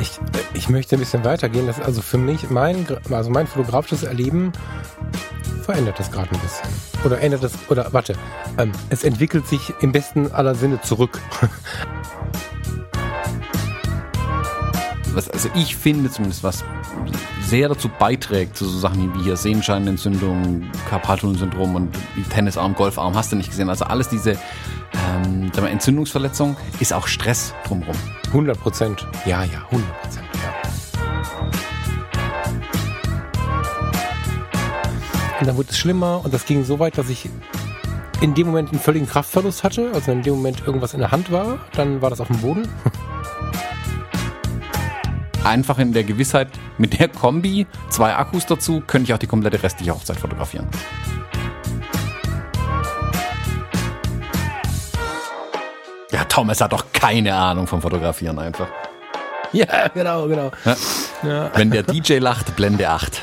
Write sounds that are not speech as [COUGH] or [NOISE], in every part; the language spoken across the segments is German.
Ich, ich möchte ein bisschen weitergehen. Das ist also für mich, mein, also mein fotografisches Erleben verändert das gerade ein bisschen. Oder ändert das, oder warte, ähm, es entwickelt sich im besten aller Sinne zurück. was, also ich finde zumindest, was sehr dazu beiträgt, zu so Sachen wie hier Sehenscheinentzündung, Carpaltunnelsyndrom und Tennisarm, Golfarm, hast du nicht gesehen. Also alles diese ähm, Entzündungsverletzung ist auch Stress drumherum. 100 Prozent. Ja, ja, 100 Prozent. Ja. Und dann wurde es schlimmer und das ging so weit, dass ich in dem Moment einen völligen Kraftverlust hatte. Also in dem Moment irgendwas in der Hand war, dann war das auf dem Boden. [LAUGHS] Einfach in der Gewissheit, mit der Kombi, zwei Akkus dazu, könnte ich auch die komplette restliche Hochzeit fotografieren. Ja, Thomas hat doch keine Ahnung vom Fotografieren einfach. Ja, genau, genau. Ja. Ja. Wenn der DJ lacht, Blende 8.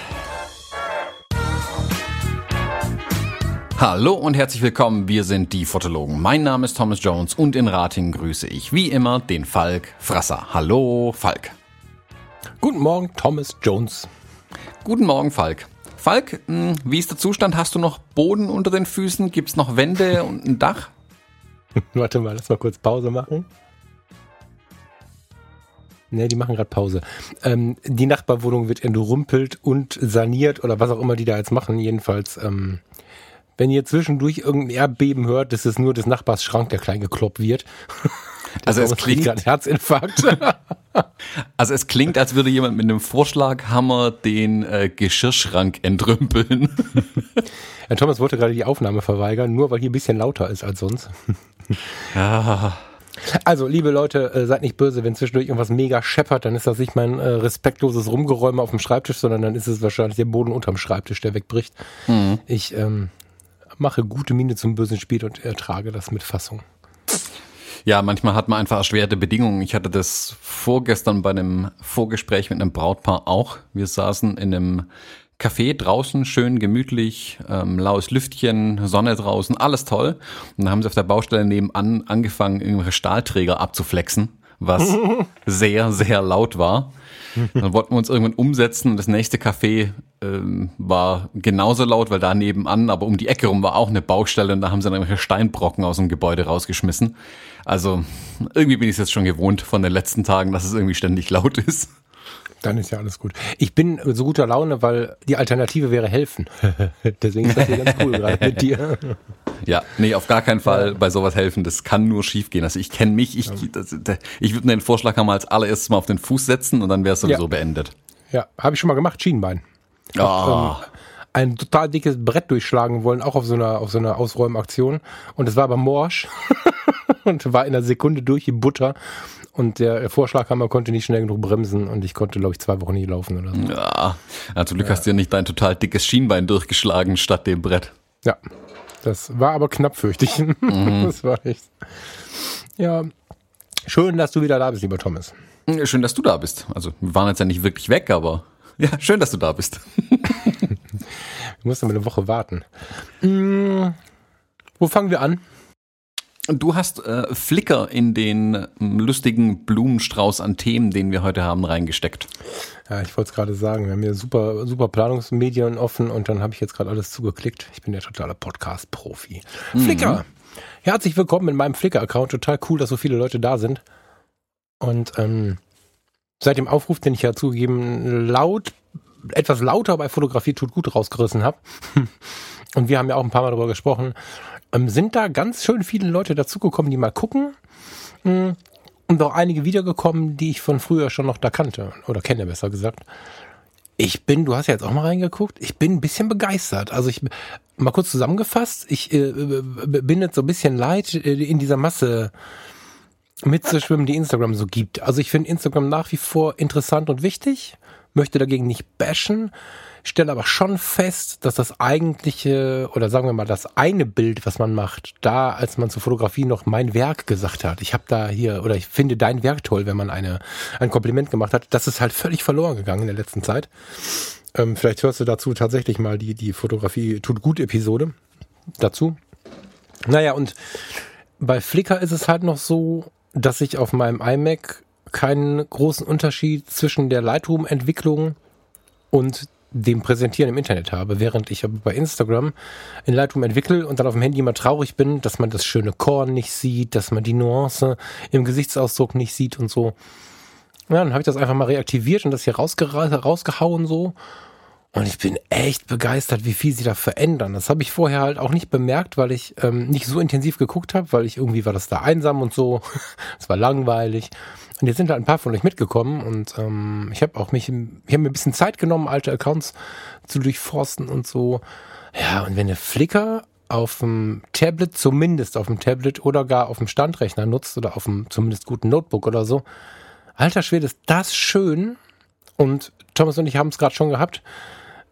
Hallo und herzlich willkommen, wir sind die Fotologen. Mein Name ist Thomas Jones und in Rating grüße ich wie immer den Falk Frasser. Hallo Falk. Guten Morgen, Thomas Jones. Guten Morgen, Falk. Falk, hm, wie ist der Zustand? Hast du noch Boden unter den Füßen? Gibt es noch Wände und ein Dach? [LAUGHS] Warte mal, lass mal kurz Pause machen. Ne, die machen gerade Pause. Ähm, die Nachbarwohnung wird entrumpelt und saniert oder was auch immer die da jetzt machen. Jedenfalls, ähm, wenn ihr zwischendurch irgendein Erdbeben hört, ist nur des Nachbars Schrank, der klein gekloppt wird. [LAUGHS] also es klingt ein Herzinfarkt. [LAUGHS] also es klingt, als würde jemand mit einem Vorschlaghammer den äh, Geschirrschrank entrümpeln. [LAUGHS] Herr Thomas wollte gerade die Aufnahme verweigern, nur weil hier ein bisschen lauter ist als sonst. Ja. [LAUGHS] Also, liebe Leute, äh, seid nicht böse, wenn zwischendurch irgendwas mega scheppert, dann ist das nicht mein äh, respektloses Rumgeräume auf dem Schreibtisch, sondern dann ist es wahrscheinlich der Boden unterm Schreibtisch, der wegbricht. Mhm. Ich ähm, mache gute Miene zum bösen Spiel und ertrage das mit Fassung. Ja, manchmal hat man einfach erschwerte Bedingungen. Ich hatte das vorgestern bei einem Vorgespräch mit einem Brautpaar auch. Wir saßen in einem Café draußen, schön gemütlich, ähm, laues Lüftchen, Sonne draußen, alles toll. Und dann haben sie auf der Baustelle nebenan angefangen, irgendwelche Stahlträger abzuflexen, was [LAUGHS] sehr, sehr laut war. Dann wollten wir uns irgendwann umsetzen und das nächste Café ähm, war genauso laut, weil da nebenan, aber um die Ecke rum war auch eine Baustelle und da haben sie dann irgendwelche Steinbrocken aus dem Gebäude rausgeschmissen. Also irgendwie bin ich es jetzt schon gewohnt von den letzten Tagen, dass es irgendwie ständig laut ist. Dann ist ja alles gut. Ich bin so guter Laune, weil die Alternative wäre helfen. [LAUGHS] Deswegen ist das hier ganz cool [LAUGHS] gerade mit dir. Ja, nee, auf gar keinen Fall bei sowas helfen. Das kann nur schief gehen. Also ich kenne mich, ich, das, ich würde den Vorschlag haben als allererstes mal auf den Fuß setzen und dann wäre es sowieso ja. beendet. Ja, habe ich schon mal gemacht, Schienenbein. Oh. Hab, ähm, ein total dickes Brett durchschlagen wollen, auch auf so einer, auf so einer Ausräumaktion. Und es war aber morsch [LAUGHS] [LAUGHS] und war in einer Sekunde durch wie Butter. Und der Vorschlaghammer konnte nicht schnell genug bremsen und ich konnte, glaube ich, zwei Wochen nie laufen oder so. Ja, ja zum Glück ja. hast du ja nicht dein total dickes Schienbein durchgeschlagen statt dem Brett. Ja, das war aber knapp, fürchte ich. Mhm. [LAUGHS] Das war echt. Ja, schön, dass du wieder da bist, lieber Thomas. Schön, dass du da bist. Also, wir waren jetzt ja nicht wirklich weg, aber ja, schön, dass du da bist. [LAUGHS] wir mussten eine Woche warten. Hm, wo fangen wir an? Du hast äh, Flickr in den äh, lustigen Blumenstrauß an Themen, den wir heute haben, reingesteckt. Ja, ich wollte es gerade sagen. Wir haben hier super, super Planungsmedien offen und dann habe ich jetzt gerade alles zugeklickt. Ich bin der totale Podcast-Profi. Mhm. Flickr! Herzlich willkommen in meinem Flickr-Account. Total cool, dass so viele Leute da sind. Und ähm, seit dem Aufruf, den ich ja zugegeben laut, etwas lauter bei Fotografie tut gut rausgerissen habe. [LAUGHS] Und wir haben ja auch ein paar Mal darüber gesprochen ähm, sind da ganz schön viele Leute dazugekommen, die mal gucken. Hm, und auch einige wiedergekommen, die ich von früher schon noch da kannte. Oder kenne, besser gesagt. Ich bin, du hast ja jetzt auch mal reingeguckt, ich bin ein bisschen begeistert. Also ich, mal kurz zusammengefasst, ich äh, bin jetzt so ein bisschen leid, äh, in dieser Masse mitzuschwimmen, die Instagram so gibt. Also ich finde Instagram nach wie vor interessant und wichtig, möchte dagegen nicht bashen stelle aber schon fest, dass das eigentliche oder sagen wir mal das eine Bild, was man macht, da als man zur Fotografie noch mein Werk gesagt hat, ich habe da hier oder ich finde dein Werk toll, wenn man eine ein Kompliment gemacht hat, das ist halt völlig verloren gegangen in der letzten Zeit. Ähm, vielleicht hörst du dazu tatsächlich mal die die Fotografie tut gut Episode dazu. Naja, und bei Flickr ist es halt noch so, dass ich auf meinem iMac keinen großen Unterschied zwischen der Lightroom-Entwicklung und dem Präsentieren im Internet habe, während ich bei Instagram in Lightroom entwickle und dann auf dem Handy immer traurig bin, dass man das schöne Korn nicht sieht, dass man die Nuance im Gesichtsausdruck nicht sieht und so. Ja, dann habe ich das einfach mal reaktiviert und das hier rausge rausgehauen so. Und ich bin echt begeistert, wie viel sie da verändern. Das habe ich vorher halt auch nicht bemerkt, weil ich ähm, nicht so intensiv geguckt habe, weil ich irgendwie war das da einsam und so. [LAUGHS] Es war langweilig. Und jetzt sind da ein paar von euch mitgekommen und ähm, ich habe auch mich, ich habe mir ein bisschen Zeit genommen, alte Accounts zu durchforsten und so. Ja, und wenn ihr Flickr auf dem Tablet, zumindest auf dem Tablet oder gar auf dem Standrechner nutzt oder auf dem zumindest guten Notebook oder so, alter Schwede, ist das schön. Und Thomas und ich haben es gerade schon gehabt.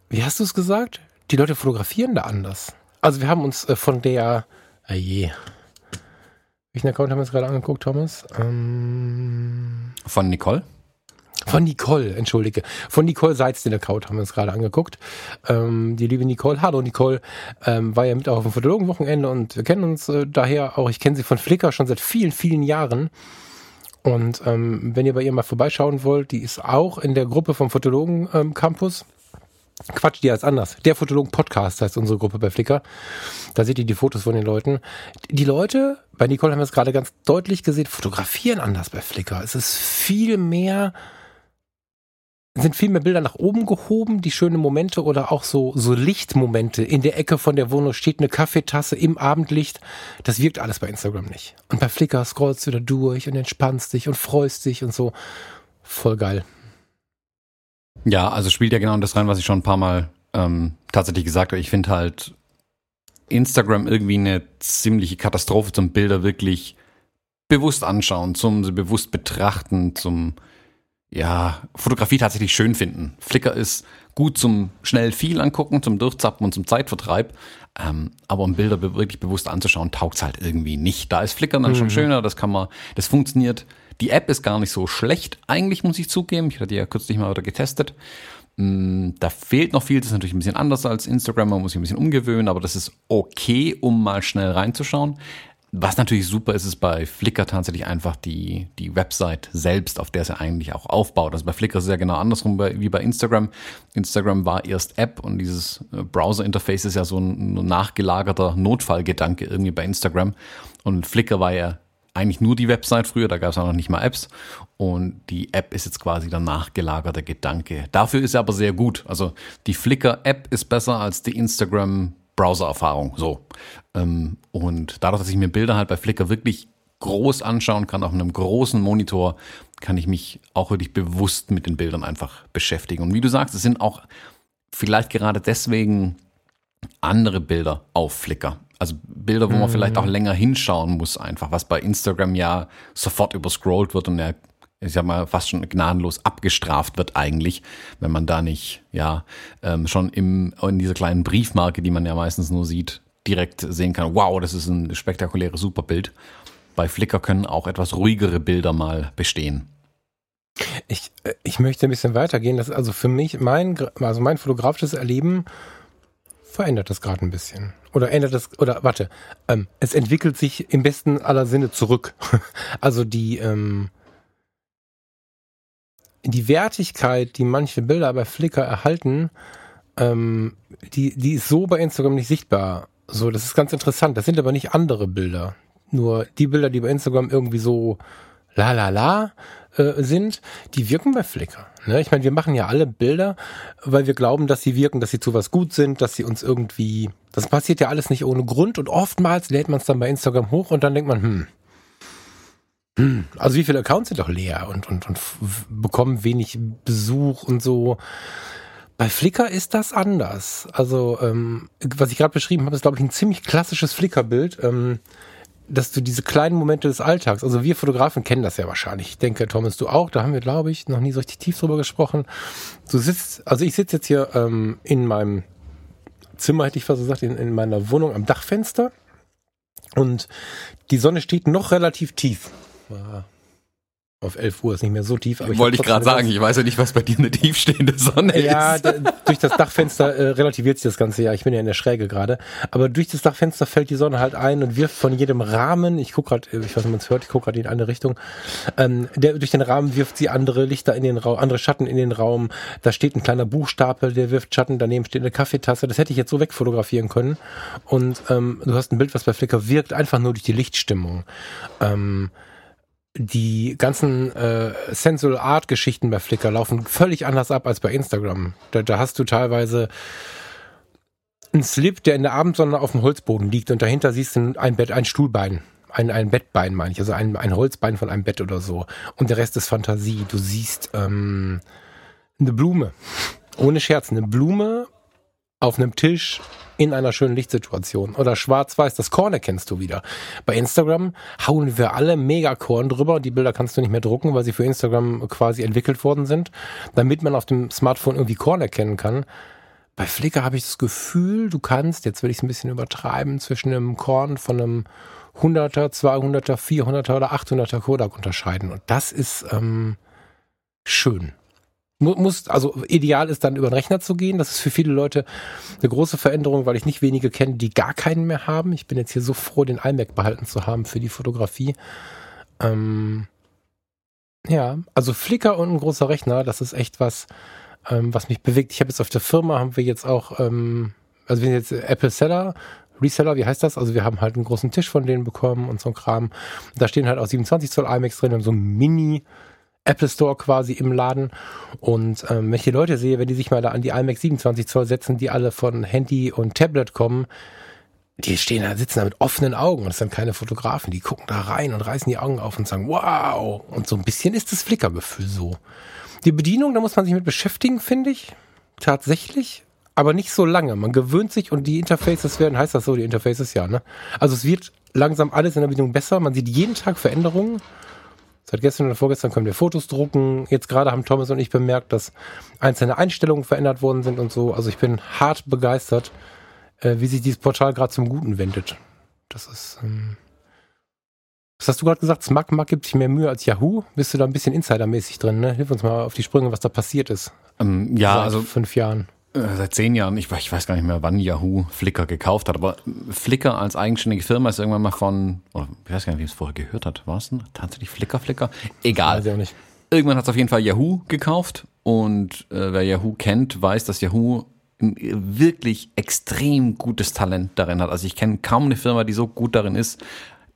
Wie hast du es gesagt? Die Leute fotografieren da anders. Also wir haben uns äh, von der, ah je, welchen Account haben wir uns gerade angeguckt, Thomas? Ähm, Von Nicole? Von Nicole, entschuldige. Von Nicole Seitz, den Account haben wir uns gerade angeguckt. Ähm, die liebe Nicole, hallo Nicole, ähm, war ja mit auch auf dem Fotologenwochenende und wir kennen uns äh, daher auch, ich kenne sie von Flickr schon seit vielen, vielen Jahren. Und ähm, wenn ihr bei ihr mal vorbeischauen wollt, die ist auch in der Gruppe vom Fotologen ähm, Campus. Quatsch, die heißt anders. Der Fotologen Podcast heißt unsere Gruppe bei Flickr. Da seht ihr die Fotos von den Leuten. Die Leute, bei Nicole haben wir es gerade ganz deutlich gesehen, fotografieren anders bei Flickr. Es ist viel mehr, sind viel mehr Bilder nach oben gehoben, die schönen Momente oder auch so, so Lichtmomente. In der Ecke von der Wohnung steht eine Kaffeetasse im Abendlicht. Das wirkt alles bei Instagram nicht. Und bei Flickr scrollst du da durch und entspannst dich und freust dich und so. Voll geil. Ja, also spielt ja genau das rein, was ich schon ein paar Mal ähm, tatsächlich gesagt habe. Ich finde halt Instagram irgendwie eine ziemliche Katastrophe zum Bilder wirklich bewusst anschauen, zum bewusst betrachten, zum ja, Fotografie tatsächlich schön finden. Flickr ist gut zum schnell viel angucken, zum Durchzappen und zum Zeitvertreib. Ähm, aber um Bilder wirklich bewusst anzuschauen, taugt's halt irgendwie nicht. Da ist Flickr dann mhm. schon schöner, das kann man, das funktioniert die App ist gar nicht so schlecht, eigentlich muss ich zugeben. Ich hatte die ja kürzlich mal wieder getestet. Mm, da fehlt noch viel, das ist natürlich ein bisschen anders als Instagram, man muss sich ein bisschen umgewöhnen, aber das ist okay, um mal schnell reinzuschauen. Was natürlich super ist, ist bei Flickr tatsächlich einfach die, die Website selbst, auf der es ja eigentlich auch aufbaut. Also bei Flickr ist es ja genau andersrum wie bei Instagram. Instagram war erst App und dieses äh, Browser-Interface ist ja so ein nachgelagerter Notfallgedanke irgendwie bei Instagram. Und Flickr war ja eigentlich nur die Website früher, da gab es auch noch nicht mal Apps. Und die App ist jetzt quasi der nachgelagerte Gedanke. Dafür ist er aber sehr gut. Also die Flickr-App ist besser als die Instagram Browser-Erfahrung. So. Ähm, und dadurch, dass ich mir Bilder halt bei Flickr wirklich groß anschauen kann, auf einem großen Monitor, kann ich mich auch wirklich bewusst mit den Bildern einfach beschäftigen. Und wie du sagst, es sind auch vielleicht gerade deswegen andere Bilder auf Flickr. Also Bilder, wo man mhm. vielleicht auch länger hinschauen muss, einfach, was bei Instagram ja sofort überscrollt wird und ja, ich sag mal, fast schon gnadenlos abgestraft wird eigentlich, wenn man da nicht, ja, ähm, schon im, in dieser kleinen Briefmarke, die man ja meistens nur sieht, direkt sehen kann, wow, das ist ein spektakuläres Superbild. Bei Flickr können auch etwas ruhigere Bilder mal bestehen. Ich, äh, ich möchte ein bisschen weitergehen. Das ist also für mich mein, also mein fotografisches Erleben verändert das gerade ein bisschen. Oder ändert das, oder warte, ähm, es entwickelt sich im besten aller Sinne zurück. [LAUGHS] also die, ähm, die Wertigkeit, die manche Bilder bei Flickr erhalten, ähm, die, die ist so bei Instagram nicht sichtbar. So, das ist ganz interessant. Das sind aber nicht andere Bilder. Nur die Bilder, die bei Instagram irgendwie so la la la äh, sind, die wirken bei Flickr. Ne? Ich meine, wir machen ja alle Bilder, weil wir glauben, dass sie wirken, dass sie zu was gut sind, dass sie uns irgendwie. Das passiert ja alles nicht ohne Grund und oftmals lädt man es dann bei Instagram hoch und dann denkt man, hm, hm, also wie viele Accounts sind doch leer und, und, und bekommen wenig Besuch und so. Bei Flickr ist das anders. Also, ähm, was ich gerade beschrieben habe, ist, glaube ich, ein ziemlich klassisches Flickr-Bild. Ähm, dass du diese kleinen Momente des Alltags, also wir Fotografen kennen das ja wahrscheinlich. Ich denke, Thomas, du auch, da haben wir, glaube ich, noch nie so richtig tief drüber gesprochen. Du sitzt, also ich sitze jetzt hier ähm, in meinem Zimmer, hätte ich fast gesagt, in, in meiner Wohnung am Dachfenster und die Sonne steht noch relativ tief. Auf 11 Uhr ist nicht mehr so tief. Aber Wollte ich gerade sagen, ich weiß ja nicht, was bei dir eine tiefstehende Sonne ja, ist. Ja, durch das Dachfenster äh, relativiert sich das Ganze ja. Ich bin ja in der Schräge gerade. Aber durch das Dachfenster fällt die Sonne halt ein und wirft von jedem Rahmen, ich gucke gerade, ich weiß nicht, ob man es hört, ich gucke gerade in eine Richtung, ähm, der, durch den Rahmen wirft sie andere Lichter in den Raum, andere Schatten in den Raum. Da steht ein kleiner Buchstapel, der wirft Schatten, daneben steht eine Kaffeetasse. Das hätte ich jetzt so wegfotografieren können. Und ähm, du hast ein Bild, was bei Flickr wirkt, einfach nur durch die Lichtstimmung. Ähm, die ganzen äh, Sensual Art Geschichten bei Flickr laufen völlig anders ab als bei Instagram. Da, da hast du teilweise einen Slip, der in der Abendsonne auf dem Holzboden liegt und dahinter siehst du ein Bett, ein Stuhlbein. Ein, ein Bettbein, meine ich, also ein, ein Holzbein von einem Bett oder so. Und der Rest ist Fantasie. Du siehst ähm, eine Blume. Ohne Scherz, eine Blume auf einem Tisch in einer schönen Lichtsituation. Oder schwarz-weiß, das Korn erkennst du wieder. Bei Instagram hauen wir alle mega Korn drüber. Die Bilder kannst du nicht mehr drucken, weil sie für Instagram quasi entwickelt worden sind, damit man auf dem Smartphone irgendwie Korn erkennen kann. Bei Flickr habe ich das Gefühl, du kannst, jetzt will ich es ein bisschen übertreiben, zwischen einem Korn von einem 100er, 200er, 400er oder 800er Kodak unterscheiden. Und das ist ähm, schön muss, also ideal ist dann über den Rechner zu gehen. Das ist für viele Leute eine große Veränderung, weil ich nicht wenige kenne, die gar keinen mehr haben. Ich bin jetzt hier so froh, den iMac behalten zu haben für die Fotografie. Ähm, ja, also Flickr und ein großer Rechner, das ist echt was, ähm, was mich bewegt. Ich habe jetzt auf der Firma, haben wir jetzt auch, ähm, also wir sind jetzt Apple Seller, Reseller, wie heißt das? Also wir haben halt einen großen Tisch von denen bekommen und so ein Kram. Da stehen halt auch 27 Zoll iMacs drin und so ein Mini- Apple Store quasi im Laden. Und ähm, wenn ich die Leute sehe, wenn die sich mal da an die iMac 27 Zoll setzen, die alle von Handy und Tablet kommen, die stehen da, sitzen da mit offenen Augen. Das sind keine Fotografen. Die gucken da rein und reißen die Augen auf und sagen, wow. Und so ein bisschen ist das Flickergefühl so. Die Bedienung, da muss man sich mit beschäftigen, finde ich. Tatsächlich. Aber nicht so lange. Man gewöhnt sich und die Interfaces werden, heißt das so, die Interfaces, ja, ne? Also es wird langsam alles in der Bedienung besser. Man sieht jeden Tag Veränderungen. Seit gestern oder vorgestern können wir Fotos drucken. Jetzt gerade haben Thomas und ich bemerkt, dass einzelne Einstellungen verändert worden sind und so. Also ich bin hart begeistert, äh, wie sich dieses Portal gerade zum Guten wendet. Das ist. Ähm was hast du gerade gesagt? Smug gibt sich mehr Mühe als Yahoo. Bist du da ein bisschen insidermäßig drin? Ne? Hilf uns mal auf die Sprünge, was da passiert ist. Ähm, ja, Seit also fünf Jahren. Äh, seit zehn Jahren, ich, ich, weiß gar nicht mehr, wann Yahoo Flickr gekauft hat, aber Flickr als eigenständige Firma ist irgendwann mal von, oh, ich weiß gar nicht, wie es vorher gehört hat. War es denn tatsächlich Flickr, Flickr? Egal. Weiß ich auch nicht. Irgendwann hat es auf jeden Fall Yahoo gekauft und äh, wer Yahoo kennt, weiß, dass Yahoo ein wirklich extrem gutes Talent darin hat. Also ich kenne kaum eine Firma, die so gut darin ist,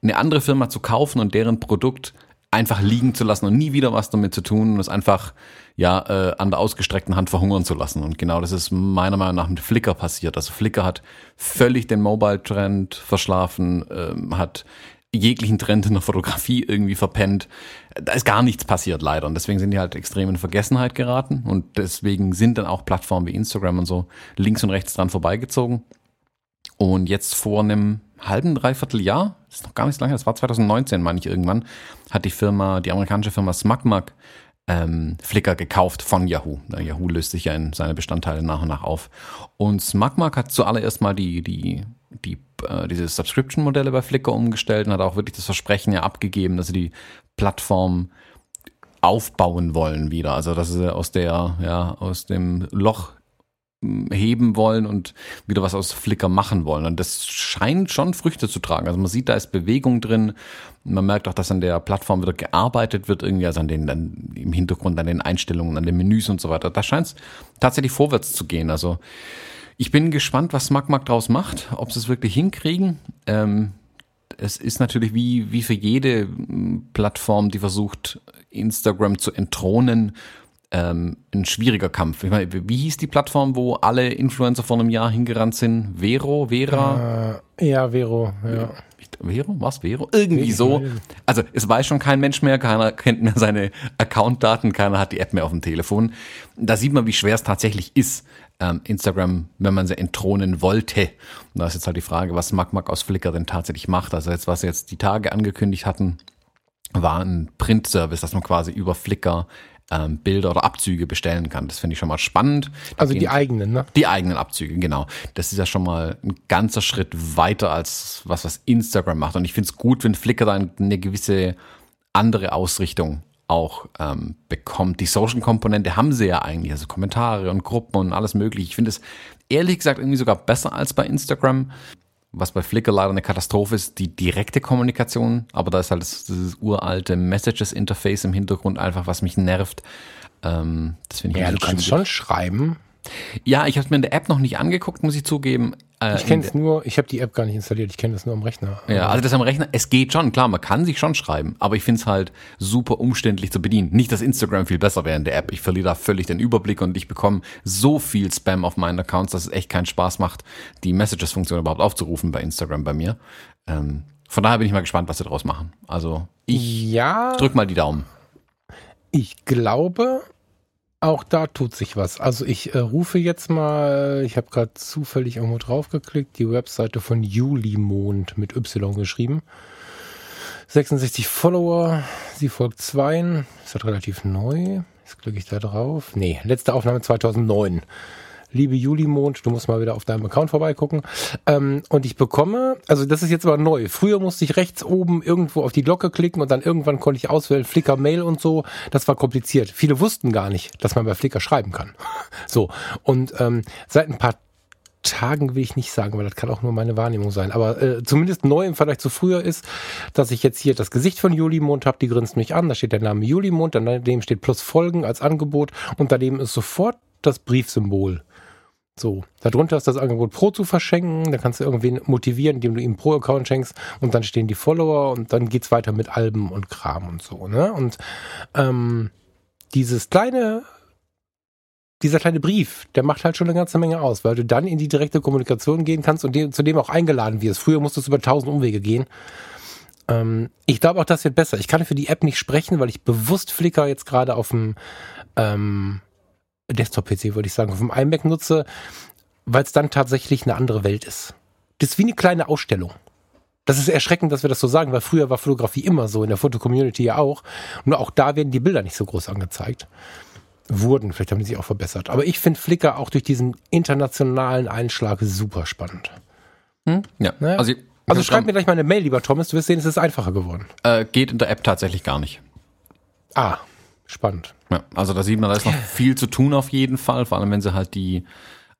eine andere Firma zu kaufen und deren Produkt einfach liegen zu lassen und nie wieder was damit zu tun und es einfach ja äh, an der ausgestreckten Hand verhungern zu lassen. Und genau das ist meiner Meinung nach mit Flickr passiert. Also Flickr hat völlig den Mobile-Trend verschlafen, ähm, hat jeglichen Trend in der Fotografie irgendwie verpennt. Da ist gar nichts passiert leider und deswegen sind die halt extrem in Vergessenheit geraten und deswegen sind dann auch Plattformen wie Instagram und so links und rechts dran vorbeigezogen. Und jetzt vor einem halben, dreiviertel Jahr, das ist noch gar nicht so lange, das war 2019, meine ich irgendwann, hat die Firma, die amerikanische Firma SmugMug ähm, Flickr gekauft von Yahoo. Yahoo löst sich ja in seine Bestandteile nach und nach auf. Und SmugMug hat zuallererst mal die, die, die, äh, diese Subscription-Modelle bei Flickr umgestellt und hat auch wirklich das Versprechen ja abgegeben, dass sie die Plattform aufbauen wollen wieder. Also dass sie aus der, ja, aus dem Loch heben wollen und wieder was aus Flickr machen wollen. Und das scheint schon Früchte zu tragen. Also man sieht, da ist Bewegung drin. Man merkt auch, dass an der Plattform wieder gearbeitet wird, irgendwie, also an den, dann im Hintergrund, an den Einstellungen, an den Menüs und so weiter. Da scheint es tatsächlich vorwärts zu gehen. Also ich bin gespannt, was SmugMug draus macht, ob sie es wirklich hinkriegen. Ähm, es ist natürlich wie, wie für jede Plattform, die versucht, Instagram zu entthronen, ähm, ein schwieriger Kampf. Ich meine, wie hieß die Plattform, wo alle Influencer vor einem Jahr hingerannt sind? Vero, Vera? Äh, ja, Vero, ja. Vero? Was? Vero? Irgendwie so. Also es weiß schon kein Mensch mehr, keiner kennt mehr seine Accountdaten, keiner hat die App mehr auf dem Telefon. Da sieht man, wie schwer es tatsächlich ist, ähm, Instagram, wenn man sie entthronen wollte. Und da ist jetzt halt die Frage, was MacMac aus Flickr denn tatsächlich macht. Also jetzt, was sie jetzt die Tage angekündigt hatten, war ein Print-Service, dass man quasi über Flickr ähm, Bilder oder Abzüge bestellen kann. Das finde ich schon mal spannend. Also die eigenen, ne? Die eigenen Abzüge, genau. Das ist ja schon mal ein ganzer Schritt weiter als was, was Instagram macht. Und ich finde es gut, wenn Flickr da eine gewisse andere Ausrichtung auch ähm, bekommt. Die Social-Komponente haben sie ja eigentlich, also Kommentare und Gruppen und alles mögliche. Ich finde es ehrlich gesagt irgendwie sogar besser als bei Instagram. Was bei Flickr leider eine Katastrophe ist, die direkte Kommunikation, aber da ist halt das, dieses uralte Messages-Interface im Hintergrund einfach, was mich nervt. Ähm, das finde ich Ja, du kannst schon schreiben. Ja, ich habe es mir in der App noch nicht angeguckt, muss ich zugeben. Äh, ich kenne es nur, ich habe die App gar nicht installiert, ich kenne das nur am Rechner. Ja, also das am Rechner, es geht schon, klar, man kann sich schon schreiben, aber ich finde es halt super umständlich zu bedienen. Nicht, dass Instagram viel besser wäre in der App, ich verliere da völlig den Überblick und ich bekomme so viel Spam auf meinen Accounts, dass es echt keinen Spaß macht, die Messages-Funktion überhaupt aufzurufen bei Instagram bei mir. Ähm, von daher bin ich mal gespannt, was sie daraus machen. Also ich ja, drück mal die Daumen. Ich glaube, auch da tut sich was. Also ich äh, rufe jetzt mal, ich habe gerade zufällig irgendwo drauf geklickt, die Webseite von Julimond mit Y geschrieben. 66 Follower, sie folgt zwei, ist halt relativ neu. Jetzt klicke ich da drauf. Nee, letzte Aufnahme 2009 liebe Julimond, du musst mal wieder auf deinem Account vorbeigucken. Ähm, und ich bekomme, also das ist jetzt aber neu. Früher musste ich rechts oben irgendwo auf die Glocke klicken und dann irgendwann konnte ich auswählen, Flickr Mail und so. Das war kompliziert. Viele wussten gar nicht, dass man bei Flickr schreiben kann. [LAUGHS] so. Und ähm, seit ein paar Tagen will ich nicht sagen, weil das kann auch nur meine Wahrnehmung sein. Aber äh, zumindest neu im Vergleich zu früher ist, dass ich jetzt hier das Gesicht von Julimond habe, die grinst mich an, da steht der Name Julimond, daneben steht plus Folgen als Angebot und daneben ist sofort das Briefsymbol. So, darunter ist das Angebot Pro zu verschenken. Da kannst du irgendwen motivieren, indem du ihm Pro-Account schenkst und dann stehen die Follower und dann geht's weiter mit Alben und Kram und so. Ne? Und ähm, dieses kleine, dieser kleine Brief, der macht halt schon eine ganze Menge aus, weil du dann in die direkte Kommunikation gehen kannst und dem, zu dem auch eingeladen wirst. Früher musstest du über tausend Umwege gehen. Ähm, ich glaube auch, das wird besser. Ich kann für die App nicht sprechen, weil ich bewusst Flickr jetzt gerade auf dem ähm, Desktop-PC, würde ich sagen, auf dem iMac nutze, weil es dann tatsächlich eine andere Welt ist. Das ist wie eine kleine Ausstellung. Das ist erschreckend, dass wir das so sagen, weil früher war Fotografie immer so, in der Foto-Community ja auch. Nur auch da werden die Bilder nicht so groß angezeigt. Wurden, vielleicht haben die sich auch verbessert. Aber ich finde Flickr auch durch diesen internationalen Einschlag super spannend. Hm? Ja. Ne? Also, also schreib mir gleich mal eine Mail, lieber Thomas, du wirst sehen, es ist einfacher geworden. Äh, geht in der App tatsächlich gar nicht. Ah, spannend. Ja, also da sieht man, da ist noch viel zu tun auf jeden Fall, vor allem wenn sie halt die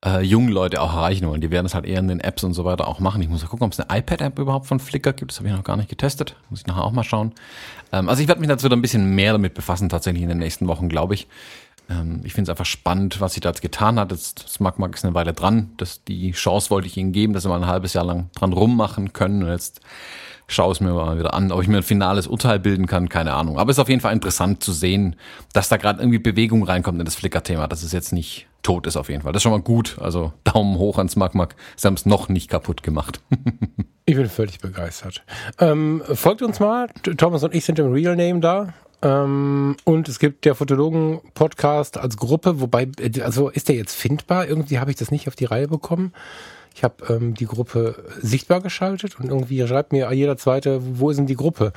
äh, jungen Leute auch erreichen wollen. Die werden es halt eher in den Apps und so weiter auch machen. Ich muss ja gucken, ob es eine iPad-App überhaupt von Flickr gibt. Das habe ich noch gar nicht getestet. Muss ich nachher auch mal schauen. Ähm, also ich werde mich dazu ein bisschen mehr damit befassen, tatsächlich in den nächsten Wochen, glaube ich. Ähm, ich finde es einfach spannend, was sie da jetzt getan hat. Das, das mag mag ist eine Weile dran. Das, die Chance wollte ich ihnen geben, dass sie mal ein halbes Jahr lang dran rummachen können. Und jetzt schaue es mir mal wieder an. Ob ich mir ein finales Urteil bilden kann, keine Ahnung. Aber es ist auf jeden Fall interessant zu sehen, dass da gerade irgendwie Bewegung reinkommt in das Flickr-Thema, dass es jetzt nicht tot ist auf jeden Fall. Das ist schon mal gut. Also Daumen hoch ans Magmag. Sie haben es noch nicht kaputt gemacht. ich bin völlig begeistert. Ähm, folgt uns mal. Thomas und ich sind im Real Name da. Ähm, und es gibt der Fotologen-Podcast als Gruppe, wobei, also ist der jetzt findbar? Irgendwie habe ich das nicht auf die Reihe bekommen. Ich habe ähm, die Gruppe sichtbar geschaltet und irgendwie schreibt mir jeder zweite, wo ist denn die Gruppe?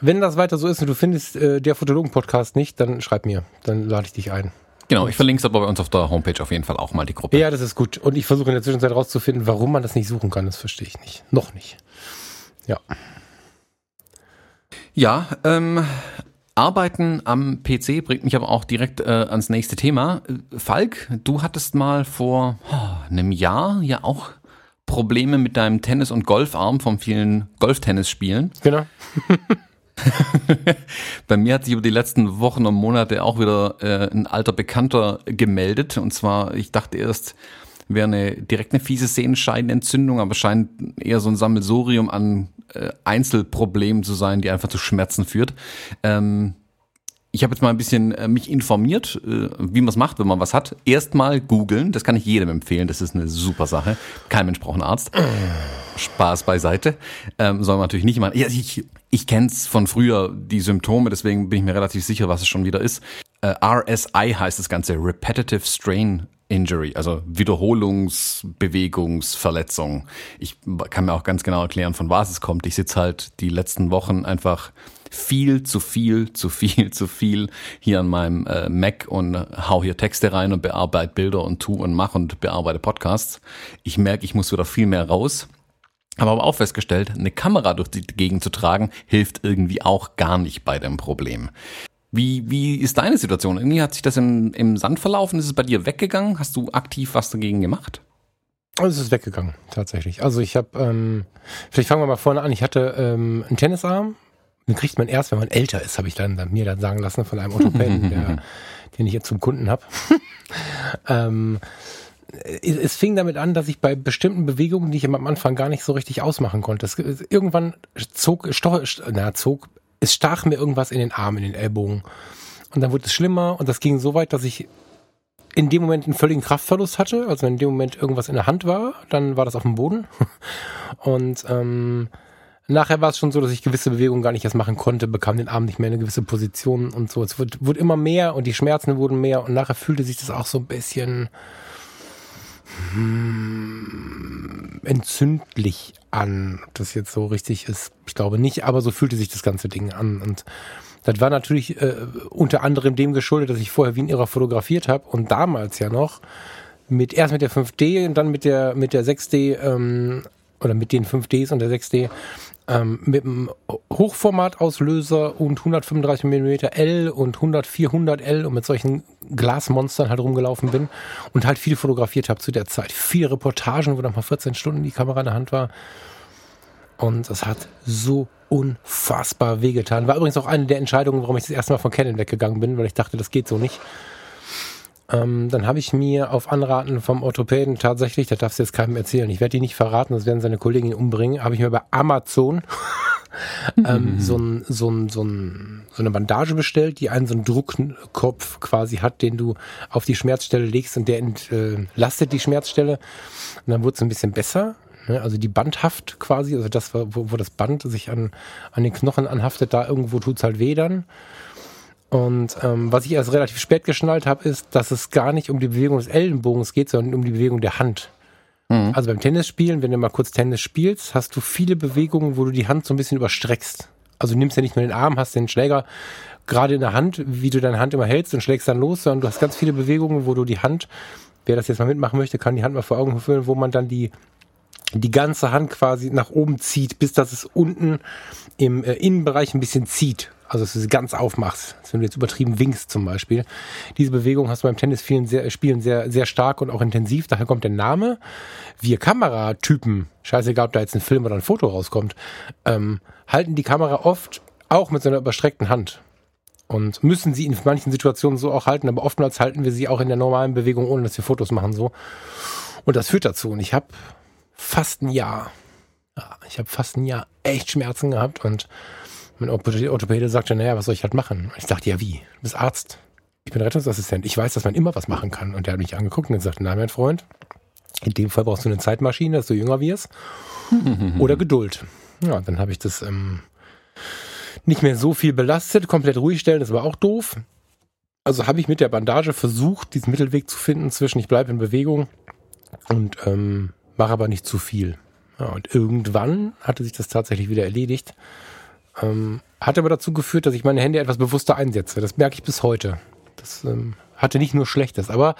Wenn das weiter so ist und du findest äh, der Fotologen-Podcast nicht, dann schreib mir, dann lade ich dich ein. Genau, ich verlinke es aber bei uns auf der Homepage auf jeden Fall auch mal die Gruppe. Ja, das ist gut. Und ich versuche in der Zwischenzeit rauszufinden, warum man das nicht suchen kann. Das verstehe ich nicht. Noch nicht. Ja. Ja, ähm, Arbeiten am PC bringt mich aber auch direkt äh, ans nächste Thema. Falk, du hattest mal vor oh, einem Jahr ja auch Probleme mit deinem Tennis- und Golfarm vom vielen Golftennis-Spielen. Genau. [LAUGHS] Bei mir hat sich über die letzten Wochen und Monate auch wieder äh, ein alter Bekannter gemeldet. Und zwar, ich dachte erst, wäre eine direkt eine fiese Sehenscheidenentzündung, aber scheint eher so ein Sammelsurium an äh, Einzelproblemen zu sein, die einfach zu Schmerzen führt. Ähm, ich habe jetzt mal ein bisschen äh, mich informiert, äh, wie man es macht, wenn man was hat. Erstmal googeln, das kann ich jedem empfehlen, das ist eine super Sache. Kein Mensch braucht einen Arzt. Spaß beiseite. Ähm, soll man natürlich nicht machen. Ja, ich ich kenne es von früher, die Symptome, deswegen bin ich mir relativ sicher, was es schon wieder ist. Äh, RSI heißt das Ganze, Repetitive Strain Injury, also Wiederholungsbewegungsverletzung. Ich kann mir auch ganz genau erklären, von was es kommt. Ich sitze halt die letzten Wochen einfach viel zu viel, zu viel, [LAUGHS] zu viel hier an meinem äh, Mac und hau hier Texte rein und bearbeite Bilder und tu und mach und bearbeite Podcasts. Ich merke, ich muss wieder viel mehr raus. Habe aber auch festgestellt, eine Kamera durch die Gegend zu tragen, hilft irgendwie auch gar nicht bei dem Problem. Wie, wie ist deine Situation? Irgendwie hat sich das im, im Sand verlaufen? Ist es bei dir weggegangen? Hast du aktiv was dagegen gemacht? Also es ist weggegangen, tatsächlich. Also ich habe, ähm, vielleicht fangen wir mal vorne an. Ich hatte ähm, einen Tennisarm. Den kriegt man erst, wenn man älter ist, habe ich dann, dann, mir dann sagen lassen von einem Orthopäden, [LAUGHS] der, den ich jetzt zum Kunden habe. [LAUGHS] ähm, es, es fing damit an, dass ich bei bestimmten Bewegungen, die ich am Anfang gar nicht so richtig ausmachen konnte, es, irgendwann zog, stoch, na, zog es stach mir irgendwas in den Arm, in den Ellbogen. Und dann wurde es schlimmer und das ging so weit, dass ich in dem Moment einen völligen Kraftverlust hatte. Also wenn in dem Moment irgendwas in der Hand war, dann war das auf dem Boden. [LAUGHS] Und ähm, nachher war es schon so, dass ich gewisse Bewegungen gar nicht erst machen konnte, bekam den Arm nicht mehr in eine gewisse Position und so. Es wurde, wurde immer mehr und die Schmerzen wurden mehr und nachher fühlte sich das auch so ein bisschen hm, entzündlich an. Ob das jetzt so richtig ist, ich glaube nicht, aber so fühlte sich das ganze Ding an. Und das war natürlich äh, unter anderem dem geschuldet, dass ich vorher wie ein Irrer fotografiert habe und damals ja noch mit erst mit der 5D und dann mit der mit der 6D ähm, oder mit den 5Ds und der 6D ähm, mit einem Hochformatauslöser und 135 mm L und 100 400 L und mit solchen Glasmonstern halt rumgelaufen bin und halt viel fotografiert habe zu der Zeit. Viele Reportagen, wo dann mal 14 Stunden die Kamera in der Hand war. Und es hat so unfassbar wehgetan. War übrigens auch eine der Entscheidungen, warum ich das erste Mal von Canon weggegangen bin, weil ich dachte, das geht so nicht. Ähm, dann habe ich mir auf Anraten vom Orthopäden tatsächlich, das darfst du jetzt keinem erzählen, ich werde die nicht verraten, das werden seine Kollegin umbringen, habe ich mir bei Amazon [LAUGHS] ähm, so, ein, so, ein, so, ein, so eine Bandage bestellt, die einen so einen Druckkopf quasi hat, den du auf die Schmerzstelle legst und der entlastet die Schmerzstelle. Und dann wurde es ein bisschen besser. Ne? Also die Bandhaft quasi, also das, wo, wo das Band sich an, an den Knochen anhaftet, da irgendwo tut's halt weh dann. Und ähm, was ich erst relativ spät geschnallt habe, ist, dass es gar nicht um die Bewegung des Ellenbogens geht, sondern um die Bewegung der Hand. Mhm. Also beim Tennisspielen, wenn du mal kurz Tennis spielst, hast du viele Bewegungen, wo du die Hand so ein bisschen überstreckst. Also du nimmst ja nicht nur den Arm, hast den Schläger gerade in der Hand, wie du deine Hand immer hältst und schlägst dann los, sondern du hast ganz viele Bewegungen, wo du die Hand, wer das jetzt mal mitmachen möchte, kann die Hand mal vor Augen führen, wo man dann die die ganze Hand quasi nach oben zieht, bis das es unten im äh, Innenbereich ein bisschen zieht. Also dass du sie ganz aufmachst. Wenn du jetzt übertrieben winkst zum Beispiel. Diese Bewegung hast du beim Tennisspielen sehr, Spielen sehr, sehr stark und auch intensiv. Daher kommt der Name. Wir Kameratypen, scheißegal, ob da jetzt ein Film oder ein Foto rauskommt, ähm, halten die Kamera oft auch mit so einer überstreckten Hand. Und müssen sie in manchen Situationen so auch halten, aber oftmals halten wir sie auch in der normalen Bewegung, ohne dass wir Fotos machen so. Und das führt dazu. Und ich habe fast ein Jahr, ja, ich habe fast ein Jahr echt Schmerzen gehabt und mein Orthopäde sagte, naja, was soll ich halt machen? Ich dachte, ja wie? Du bist Arzt. Ich bin Rettungsassistent. Ich weiß, dass man immer was machen kann. Und der hat mich angeguckt und gesagt, nein, mein Freund, in dem Fall brauchst du eine Zeitmaschine, dass du jünger wirst. [LAUGHS] oder Geduld. Ja, dann habe ich das ähm, nicht mehr so viel belastet, komplett ruhig stellen, das war auch doof. Also habe ich mit der Bandage versucht, diesen Mittelweg zu finden zwischen ich bleibe in Bewegung und ähm, mache aber nicht zu viel. Ja, und irgendwann hatte sich das tatsächlich wieder erledigt. Ähm, hat aber dazu geführt, dass ich meine Hände etwas bewusster einsetze. Das merke ich bis heute. Das ähm, hatte nicht nur Schlechtes, aber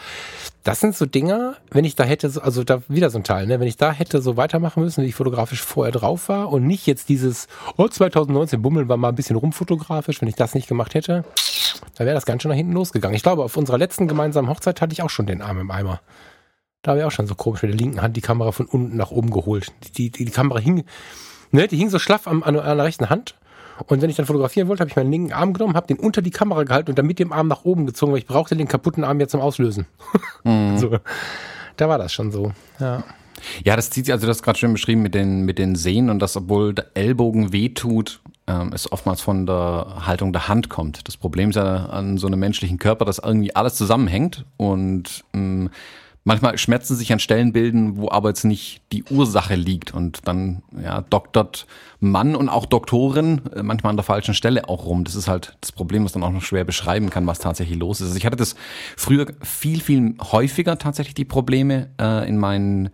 das sind so Dinger, wenn ich da hätte, also da wieder so ein Teil, ne, wenn ich da hätte so weitermachen müssen, wie ich fotografisch vorher drauf war und nicht jetzt dieses, oh 2019 bummeln wir mal ein bisschen rumfotografisch, wenn ich das nicht gemacht hätte, dann wäre das ganz schön nach hinten losgegangen. Ich glaube, auf unserer letzten gemeinsamen Hochzeit hatte ich auch schon den Arm im Eimer. Da habe ich auch schon so komisch mit der linken Hand die Kamera von unten nach oben geholt. Die, die, die Kamera hing, ne, die hing so schlaff an, an der rechten Hand und wenn ich dann fotografieren wollte, habe ich meinen linken Arm genommen, habe den unter die Kamera gehalten und dann mit dem Arm nach oben gezogen, weil ich brauchte den kaputten Arm jetzt zum Auslösen. [LAUGHS] Mhm. so. Da war das schon so. Ja. Ja, das zieht sich, also das gerade schön beschrieben mit den, mit den Sehnen und dass, obwohl der Ellbogen wehtut, ähm, es oftmals von der Haltung der Hand kommt. Das Problem ist ja an so einem menschlichen Körper, dass irgendwie alles zusammenhängt und ähm, manchmal Schmerzen sich an Stellen bilden, wo aber jetzt nicht die Ursache liegt und dann ja, doktert Mann und auch Doktorin äh, manchmal an der falschen Stelle auch rum. Das ist halt das Problem, was dann auch noch schwer beschreiben kann, was tatsächlich los ist. Also ich hatte das früher viel, viel häufiger tatsächlich die Probleme äh, in meinen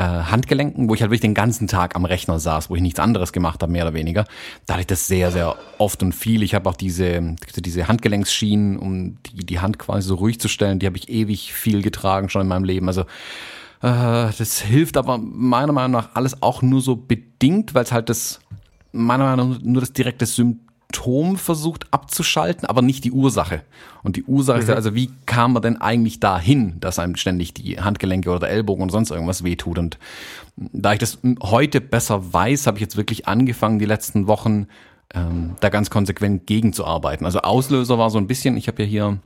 äh, Handgelenken, wo ich halt wirklich den ganzen Tag am Rechner saß, wo ich nichts anderes gemacht habe, mehr oder weniger. Da hatte ich das sehr, sehr oft und viel. Ich habe auch diese, diese Handgelenksschienen, um die, die Hand quasi so ruhig zu stellen, die habe ich ewig viel getragen schon in meinem Leben. Also äh, das hilft aber meiner Meinung nach alles auch nur so bedingt, weil es halt das, meiner Meinung nach nur das direkte Symptom Symptom versucht abzuschalten, aber nicht die Ursache. Und die Ursache mhm. ist ja, also wie kam man denn eigentlich dahin, dass einem ständig die Handgelenke oder der Ellbogen und sonst irgendwas wehtut? Und da ich das heute besser weiß, habe ich jetzt wirklich angefangen, die letzten Wochen ähm, da ganz konsequent gegenzuarbeiten. Also Auslöser war so ein bisschen, ich habe ja hier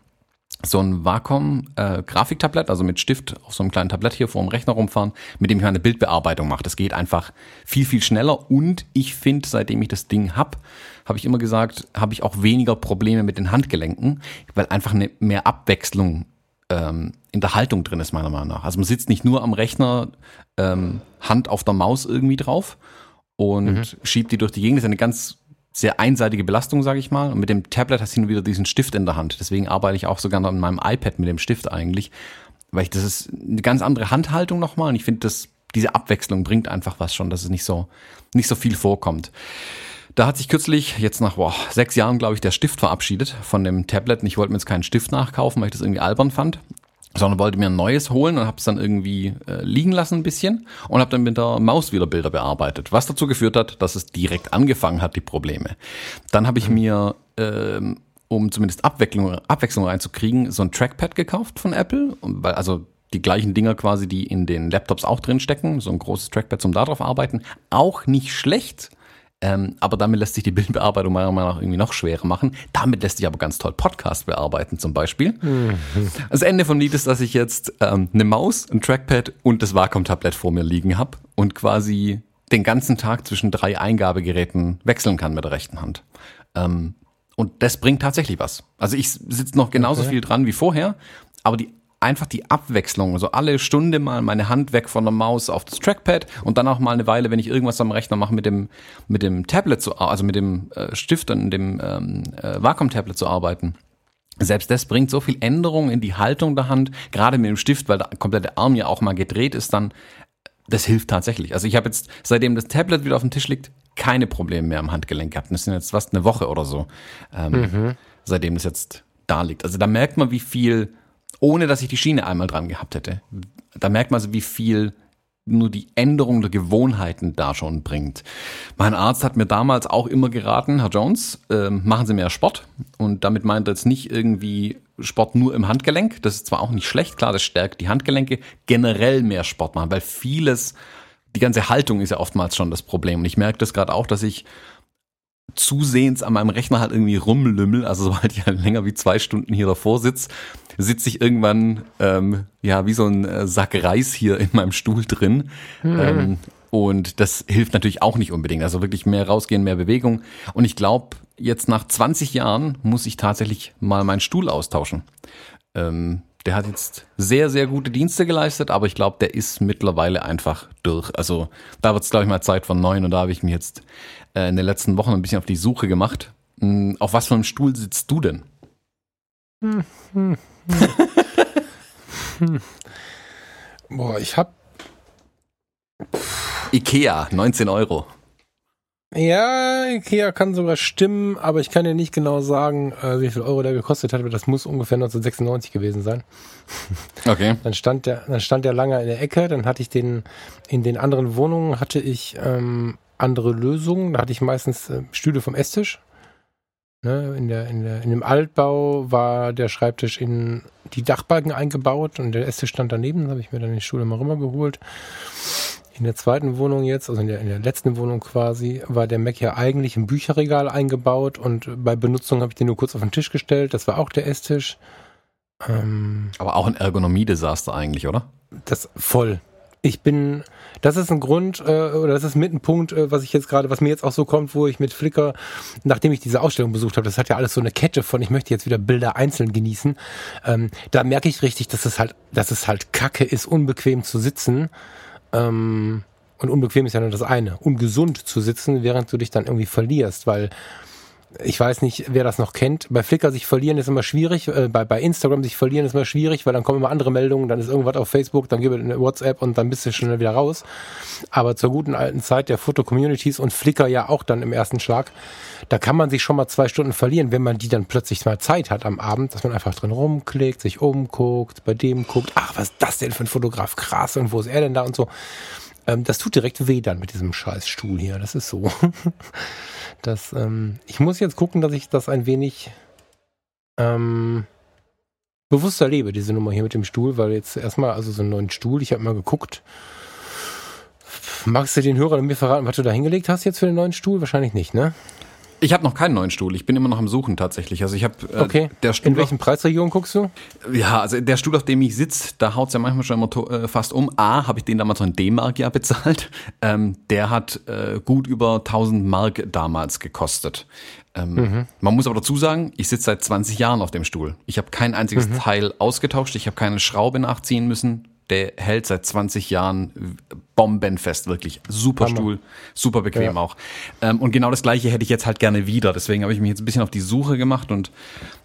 so ein Wacom-Grafiktablett, äh, also mit Stift auf so einem kleinen Tablett hier vor dem Rechner rumfahren, mit dem ich meine Bildbearbeitung mache. Das geht einfach viel, viel schneller und ich finde, seitdem ich das Ding hab, habe ich immer gesagt, habe ich auch weniger Probleme mit den Handgelenken, weil einfach eine mehr Abwechslung ähm, in der Haltung drin ist, meiner Meinung nach. Also man sitzt nicht nur am Rechner, ähm, Hand auf der Maus irgendwie drauf und mhm. schiebt die durch die Gegend. Das ist eine ganz sehr einseitige Belastung, sage ich mal. Und mit dem Tablet hast du nur wieder diesen Stift in der Hand. Deswegen arbeite ich auch sogar an meinem iPad mit dem Stift eigentlich, weil ich das ist eine ganz andere Handhaltung nochmal. Und ich finde, dass diese Abwechslung bringt einfach was schon, dass es nicht so nicht so viel vorkommt. Da hat sich kürzlich, jetzt nach boah, sechs Jahren, glaube ich, der Stift verabschiedet von dem Tablet. Und ich wollte mir jetzt keinen Stift nachkaufen, weil ich das irgendwie albern fand sondern wollte mir ein neues holen und habe es dann irgendwie äh, liegen lassen ein bisschen und habe dann mit der Maus wieder Bilder bearbeitet, was dazu geführt hat, dass es direkt angefangen hat, die Probleme. Dann habe ich mhm. mir, ähm, um zumindest Abwechslung, Abwechslung reinzukriegen, so ein Trackpad gekauft von Apple, weil also die gleichen Dinger quasi, die in den Laptops auch drin stecken, so ein großes Trackpad zum darauf arbeiten, auch nicht schlecht. Ähm, aber damit lässt sich die [LAUGHS] Bildbearbeitung meiner Meinung nach irgendwie noch schwerer machen. Damit lässt sich aber ganz toll Podcast bearbeiten zum Beispiel. Mhm. Das Ende vom Lied ist, dass ich jetzt ähm, eine Maus, ein Trackpad und das Wacom-Tablett vor mir liegen habe und quasi den ganzen Tag zwischen drei Eingabegeräten wechseln kann mit der rechten Hand. Ähm, und das bringt tatsächlich was. Also ich sitze noch genauso okay. viel dran wie vorher, aber die einfach die Abwechslung. So also alle Stunde mal meine Hand weg von der Maus auf das Trackpad und dann auch mal eine Weile, wenn ich irgendwas am Rechner mache, mit dem, mit dem Tablet zu, also mit dem äh, Stift und dem ähm, äh, Wacom-Tablet zu arbeiten. Selbst das bringt so viel Änderung in die Haltung der Hand, gerade mit dem Stift, weil der komplette Arm ja auch mal gedreht ist, dann das hilft tatsächlich. Also ich habe jetzt, seitdem das Tablet wieder auf dem Tisch liegt, keine Probleme mehr am Handgelenk gehabt. Das sind jetzt fast eine Woche oder so, ähm, mhm. seitdem das jetzt da liegt. Also da merkt man, wie viel ohne dass ich die Schiene einmal dran gehabt hätte. Da merkt man so, wie viel nur die Änderung der Gewohnheiten da schon bringt. Mein Arzt hat mir damals auch immer geraten, Herr Jones, äh, machen Sie mehr Sport. Und damit meint er jetzt nicht irgendwie Sport nur im Handgelenk. Das ist zwar auch nicht schlecht, klar, das stärkt die Handgelenke. Generell mehr Sport machen, weil vieles, die ganze Haltung ist ja oftmals schon das Problem. Und ich merke das gerade auch, dass ich zusehends an meinem Rechner halt irgendwie rumlümmel, also sobald ich halt länger wie zwei Stunden hier davor sitze, sitze ich irgendwann ähm, ja wie so ein äh, Sack Reis hier in meinem Stuhl drin. Mhm. Ähm, und das hilft natürlich auch nicht unbedingt. Also wirklich mehr rausgehen, mehr Bewegung. Und ich glaube, jetzt nach 20 Jahren muss ich tatsächlich mal meinen Stuhl austauschen. Ähm, der hat jetzt sehr, sehr gute Dienste geleistet, aber ich glaube, der ist mittlerweile einfach durch. Also da wird es, glaube ich, mal Zeit von neun und da habe ich mich jetzt äh, in den letzten Wochen ein bisschen auf die Suche gemacht. Hm, auf was für einem Stuhl sitzt du denn? Hm, [LAUGHS] hm, Boah, ich hab. Ikea, 19 Euro. Ja, Ikea kann sogar stimmen, aber ich kann dir nicht genau sagen, äh, wie viel Euro der gekostet hat. Das muss ungefähr 1996 gewesen sein. [LAUGHS] Okay. Dann stand der, dann stand der lange in der Ecke. Dann hatte ich den in den anderen Wohnungen hatte ich ähm, andere Lösungen. Da hatte ich meistens äh, Stühle vom Esstisch. Ne, in, der, in, der, in dem Altbau war der Schreibtisch in die Dachbalken eingebaut und der Esstisch stand daneben. Da habe ich mir dann die Stühle mal rübergeholt. In der zweiten Wohnung jetzt, also in der, in der letzten Wohnung quasi, war der Mac ja eigentlich im Bücherregal eingebaut und bei Benutzung habe ich den nur kurz auf den Tisch gestellt. Das war auch der Esstisch. Ähm, Aber auch ein Ergonomie-Desaster eigentlich, oder? Das voll. Ich bin, das ist ein Grund, äh, oder das ist mit ein Punkt, äh, was ich jetzt gerade, was mir jetzt auch so kommt, wo ich mit Flickr, nachdem ich diese Ausstellung besucht habe, das hat ja alles so eine Kette von, ich möchte jetzt wieder Bilder einzeln genießen. Ähm, da merke ich richtig, dass es halt, dass es halt Kacke ist, unbequem zu sitzen. Ähm, und unbequem ist ja nur das eine. Ungesund zu sitzen, während du dich dann irgendwie verlierst, weil ich weiß nicht, wer das noch kennt. Bei Flickr sich verlieren ist immer schwierig, äh, bei, bei Instagram sich verlieren ist immer schwierig, weil dann kommen immer andere Meldungen, dann ist irgendwas auf Facebook, dann gebe eine WhatsApp und dann bist du schnell wieder raus. Aber zur guten alten Zeit der Foto-Communities und Flickr ja auch dann im ersten Schlag, da kann man sich schon mal zwei Stunden verlieren, wenn man die dann plötzlich mal Zeit hat am Abend, dass man einfach drin rumklickt, sich umguckt, bei dem guckt, ach, was ist das denn für ein Fotograf, krass, und wo ist er denn da und so. Ähm, das tut direkt weh dann mit diesem scheiß Stuhl hier. Das ist so. [LAUGHS] das, ähm, ich muss jetzt gucken, dass ich das ein wenig ähm, bewusster lebe, diese Nummer hier mit dem Stuhl, weil jetzt erstmal, also so einen neuen Stuhl, ich habe mal geguckt. Magst du den Hörer mir verraten, was du da hingelegt hast jetzt für den neuen Stuhl? Wahrscheinlich nicht, ne? Ich habe noch keinen neuen Stuhl. Ich bin immer noch am Suchen tatsächlich. Also ich habe äh, okay. der Stuhl. In welchen Preisregion guckst du? Ja, also der Stuhl, auf dem ich sitze, da haut's ja manchmal schon immer äh, fast um. A, habe ich den damals noch in D-Mark ja bezahlt. [LAUGHS] Ähm, der hat äh, gut über 1000 Mark damals gekostet. Ähm, mhm. Man muss aber dazu sagen, ich sitze seit 20 Jahren auf dem Stuhl. Ich habe kein einziges mhm. Teil ausgetauscht. Ich habe keine Schraube nachziehen müssen der hält seit 20 Jahren bombenfest, wirklich. Super Hammer. Stuhl, super bequem ja. auch. Ähm, und genau das gleiche hätte ich jetzt halt gerne wieder. Deswegen habe ich mich jetzt ein bisschen auf die Suche gemacht und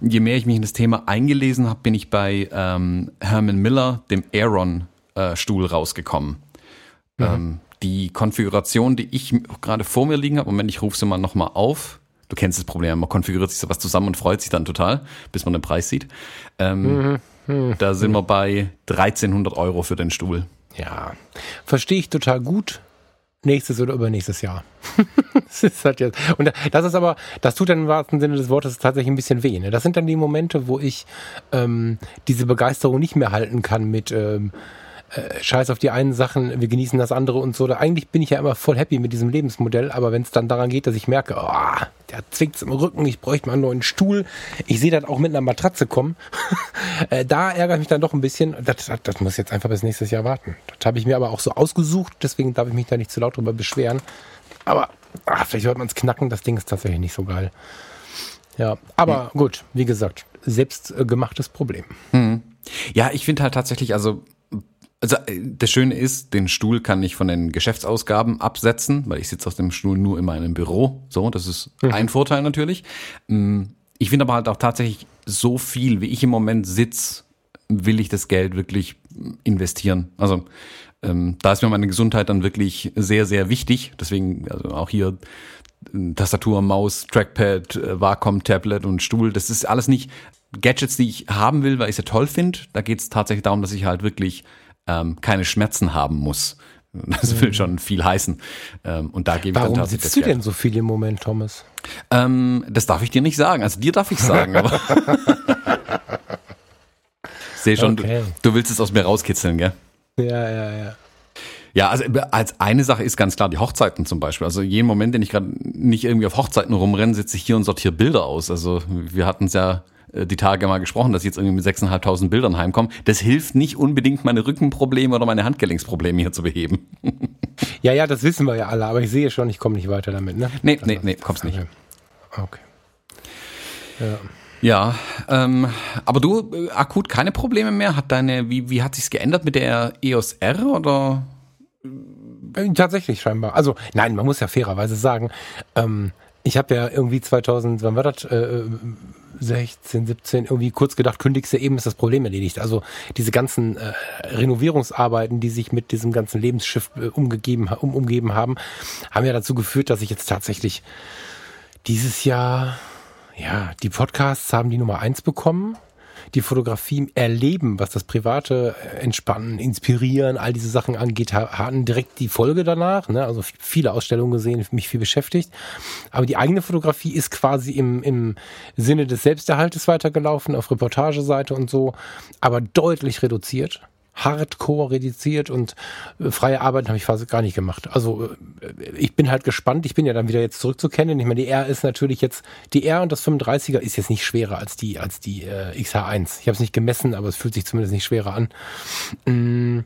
je mehr ich mich in das Thema eingelesen habe, bin ich bei ähm, Herman Miller, dem Aeron-Stuhl, äh, rausgekommen. Mhm. Ähm, die Konfiguration, die ich gerade vor mir liegen habe, Moment, ich rufe sie mal nochmal auf. Du kennst das Problem, man konfiguriert sich sowas zusammen und freut sich dann total, bis man den Preis sieht. Ähm, mhm. Hm. Da sind wir bei 1300 Euro für den Stuhl. Ja, verstehe ich total gut. Nächstes oder übernächstes Jahr. [LAUGHS] das ist halt jetzt. Und das ist aber, das tut dann im wahrsten Sinne des Wortes tatsächlich ein bisschen weh. Ne? Das sind dann die Momente, wo ich ähm, diese Begeisterung nicht mehr halten kann mit ähm, äh, scheiß auf die einen Sachen, wir genießen das andere und so. Da eigentlich bin ich ja immer voll happy mit diesem Lebensmodell, aber wenn es dann daran geht, dass ich merke, oh, der zwickt's im Rücken, ich bräuchte mal einen neuen Stuhl, ich sehe das auch mit einer Matratze kommen, [LAUGHS] äh, da ärgere ich mich dann doch ein bisschen. Das, das, das muss jetzt einfach bis nächstes Jahr warten. Das habe ich mir aber auch so ausgesucht, deswegen darf ich mich da nicht zu laut drüber beschweren. Aber ach, vielleicht hört man es knacken, das Ding ist tatsächlich nicht so geil. Ja, aber hm. gut, wie gesagt, selbstgemachtes äh, Problem. Hm. Ja, ich finde halt tatsächlich, also also äh, das Schöne ist, den Stuhl kann ich von den Geschäftsausgaben absetzen, weil ich sitze auf dem Stuhl nur in meinem Büro. So, das ist mhm. ein Vorteil natürlich. Mm, ich finde aber halt auch tatsächlich so viel, wie ich im Moment sitze, will ich das Geld wirklich investieren. Also ähm, da ist mir meine Gesundheit dann wirklich sehr, sehr wichtig. Deswegen also auch hier äh, Tastatur, Maus, Trackpad, äh, Wacom, Tablet und Stuhl. Das ist alles nicht Gadgets, die ich haben will, weil ich sie toll finde. Da geht es tatsächlich darum, dass ich halt wirklich ähm, keine Schmerzen haben muss. Das will mhm. schon viel heißen. Ähm, und da gebe ich Warum dann tatsächlich. Sitzt du denn so viel im Moment, Thomas? Ähm, das darf ich dir nicht sagen. Also dir darf ich sagen, aber. [LAUGHS] Sehe schon, okay. du, du, willst es aus mir rauskitzeln, gell? Ja, ja, ja. Ja, also als eine Sache ist ganz klar die Hochzeiten zum Beispiel. Also jeden Moment, den ich gerade nicht irgendwie auf Hochzeiten rumrenne, sitze ich hier und sortiere Bilder aus. Also wir hatten es ja äh, die Tage mal gesprochen, dass ich jetzt irgendwie mit 6.500 Bildern heimkomme. Das hilft nicht unbedingt, meine Rückenprobleme oder meine Handgelenksprobleme hier zu beheben. [LAUGHS] ja, ja, das wissen wir ja alle, aber ich sehe schon, ich komme nicht weiter damit, ne? Nee, nee, nee, kommst nicht. Okay. Ja. Ja, ähm, aber du äh, akut keine Probleme mehr? Hat deine, wie, wie hat sich's geändert mit der EOS R oder? Äh, tatsächlich scheinbar. Also nein, man muss ja fairerweise sagen, ähm, ich habe ja irgendwie 2000, wann war das? Äh, 16, 17 irgendwie kurz gedacht, kündigst du eben, ist das Problem erledigt. Also diese ganzen äh, Renovierungsarbeiten, die sich mit diesem ganzen Lebensschiff äh, umgegeben, um, umgeben haben, haben ja dazu geführt, dass ich jetzt tatsächlich dieses Jahr, ja, die Podcasts haben die Nummer eins bekommen die Fotografie erleben, was das private äh, Entspannen, Inspirieren, all diese Sachen angeht, hatten direkt die Folge danach. Ne? Also viele Ausstellungen gesehen, mich viel beschäftigt. Aber die eigene Fotografie ist quasi im, im Sinne des Selbsterhaltes weitergelaufen, auf Reportageseite und so, aber deutlich reduziert hardcore reduziert und äh, freie Arbeit habe ich fast gar nicht gemacht. Also äh, ich bin halt gespannt. Ich bin ja dann wieder jetzt zurückzukennen. Ich meine, die R ist natürlich jetzt, die R und das 35er ist jetzt nicht schwerer als die, als die äh, XH1. Ich habe es nicht gemessen, aber es fühlt sich zumindest nicht schwerer an. Mm,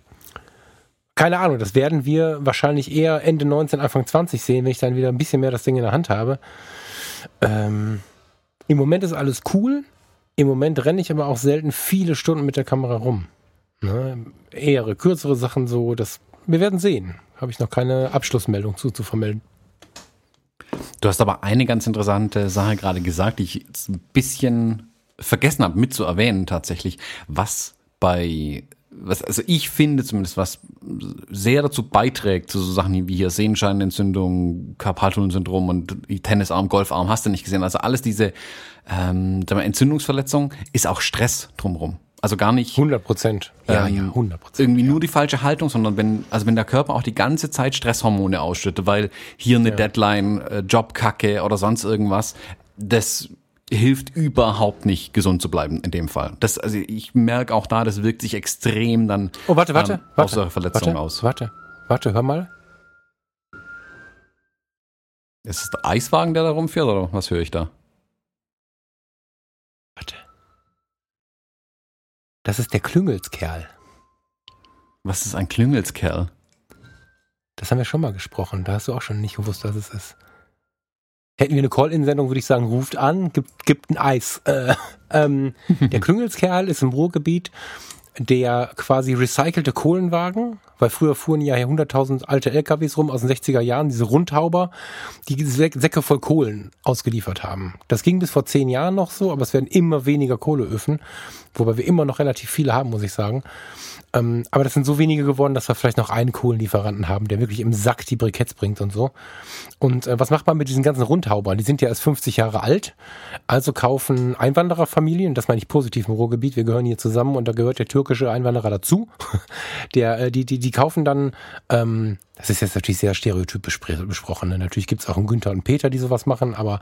keine Ahnung, das werden wir wahrscheinlich eher Ende 19, Anfang 20 sehen, wenn ich dann wieder ein bisschen mehr das Ding in der Hand habe. Ähm, Im Moment ist alles cool. Im Moment renne ich aber auch selten viele Stunden mit der Kamera rum. Ne? Eher kürzere Sachen so, das, wir werden sehen. Habe ich noch keine Abschlussmeldung zu, zu vermelden. Du hast aber eine ganz interessante Sache gerade gesagt, die ich jetzt ein bisschen vergessen habe mit zu erwähnen tatsächlich, was bei was, also ich finde zumindest, was sehr dazu beiträgt, zu so Sachen wie hier Sehenscheinentzündung, Karpaltunnelsyndrom und Tennisarm, Golfarm, hast du nicht gesehen. Also alles diese ähm, Entzündungsverletzungen ist auch Stress drumherum. Also gar nicht 100 Prozent. Ja, ähm, ja, 100 Prozent. irgendwie nur die falsche Haltung, sondern wenn, also wenn der Körper auch die ganze Zeit Stresshormone ausschüttet, weil hier eine Deadline, äh, Jobkacke oder sonst irgendwas, das hilft überhaupt nicht, gesund zu bleiben in dem Fall. Das, also ich merke auch da, das wirkt sich extrem dann Oh, warte, warte, ähm, warte. aus der Verletzung warte, aus. Warte, warte, hör mal. Ist es der Eiswagen, der da rumfährt oder was höre ich da? Warte. Das ist der Klüngelskerl. Was ist ein Klüngelskerl? Das haben wir schon mal gesprochen. Da hast du auch schon nicht gewusst, was es ist. Hätten wir eine Call-In-Sendung, würde ich sagen, ruft an, gibt, gibt ein Eis. Äh, [LAUGHS] ähm, der Klüngelskerl ist im Ruhrgebiet der quasi recycelte Kohlenwagen, weil früher fuhren ja hier 100.000 alte LKWs rum aus den 60er Jahren, diese Rundhauber, die Sä- Säcke voll Kohlen ausgeliefert haben. Das ging bis vor zehn Jahren noch so, aber es werden immer weniger Kohleöfen, wobei wir immer noch relativ viele haben, muss ich sagen. Ähm, aber das sind so wenige geworden, dass wir vielleicht noch einen Kohlenlieferanten haben, der wirklich im Sack die Briketts bringt und so. Und äh, was macht man mit diesen ganzen Rundhaubern? Die sind ja erst 50 Jahre alt. Also kaufen Einwandererfamilien, das meine ich positiv im Ruhrgebiet, wir gehören hier zusammen und da gehört der türkische Einwanderer dazu. [LAUGHS] Der, äh, die, die, die kaufen dann, ähm, das ist jetzt natürlich sehr stereotyp bespr- besprochen. Ne? Natürlich gibt's auch einen Günther und Peter, die sowas machen, aber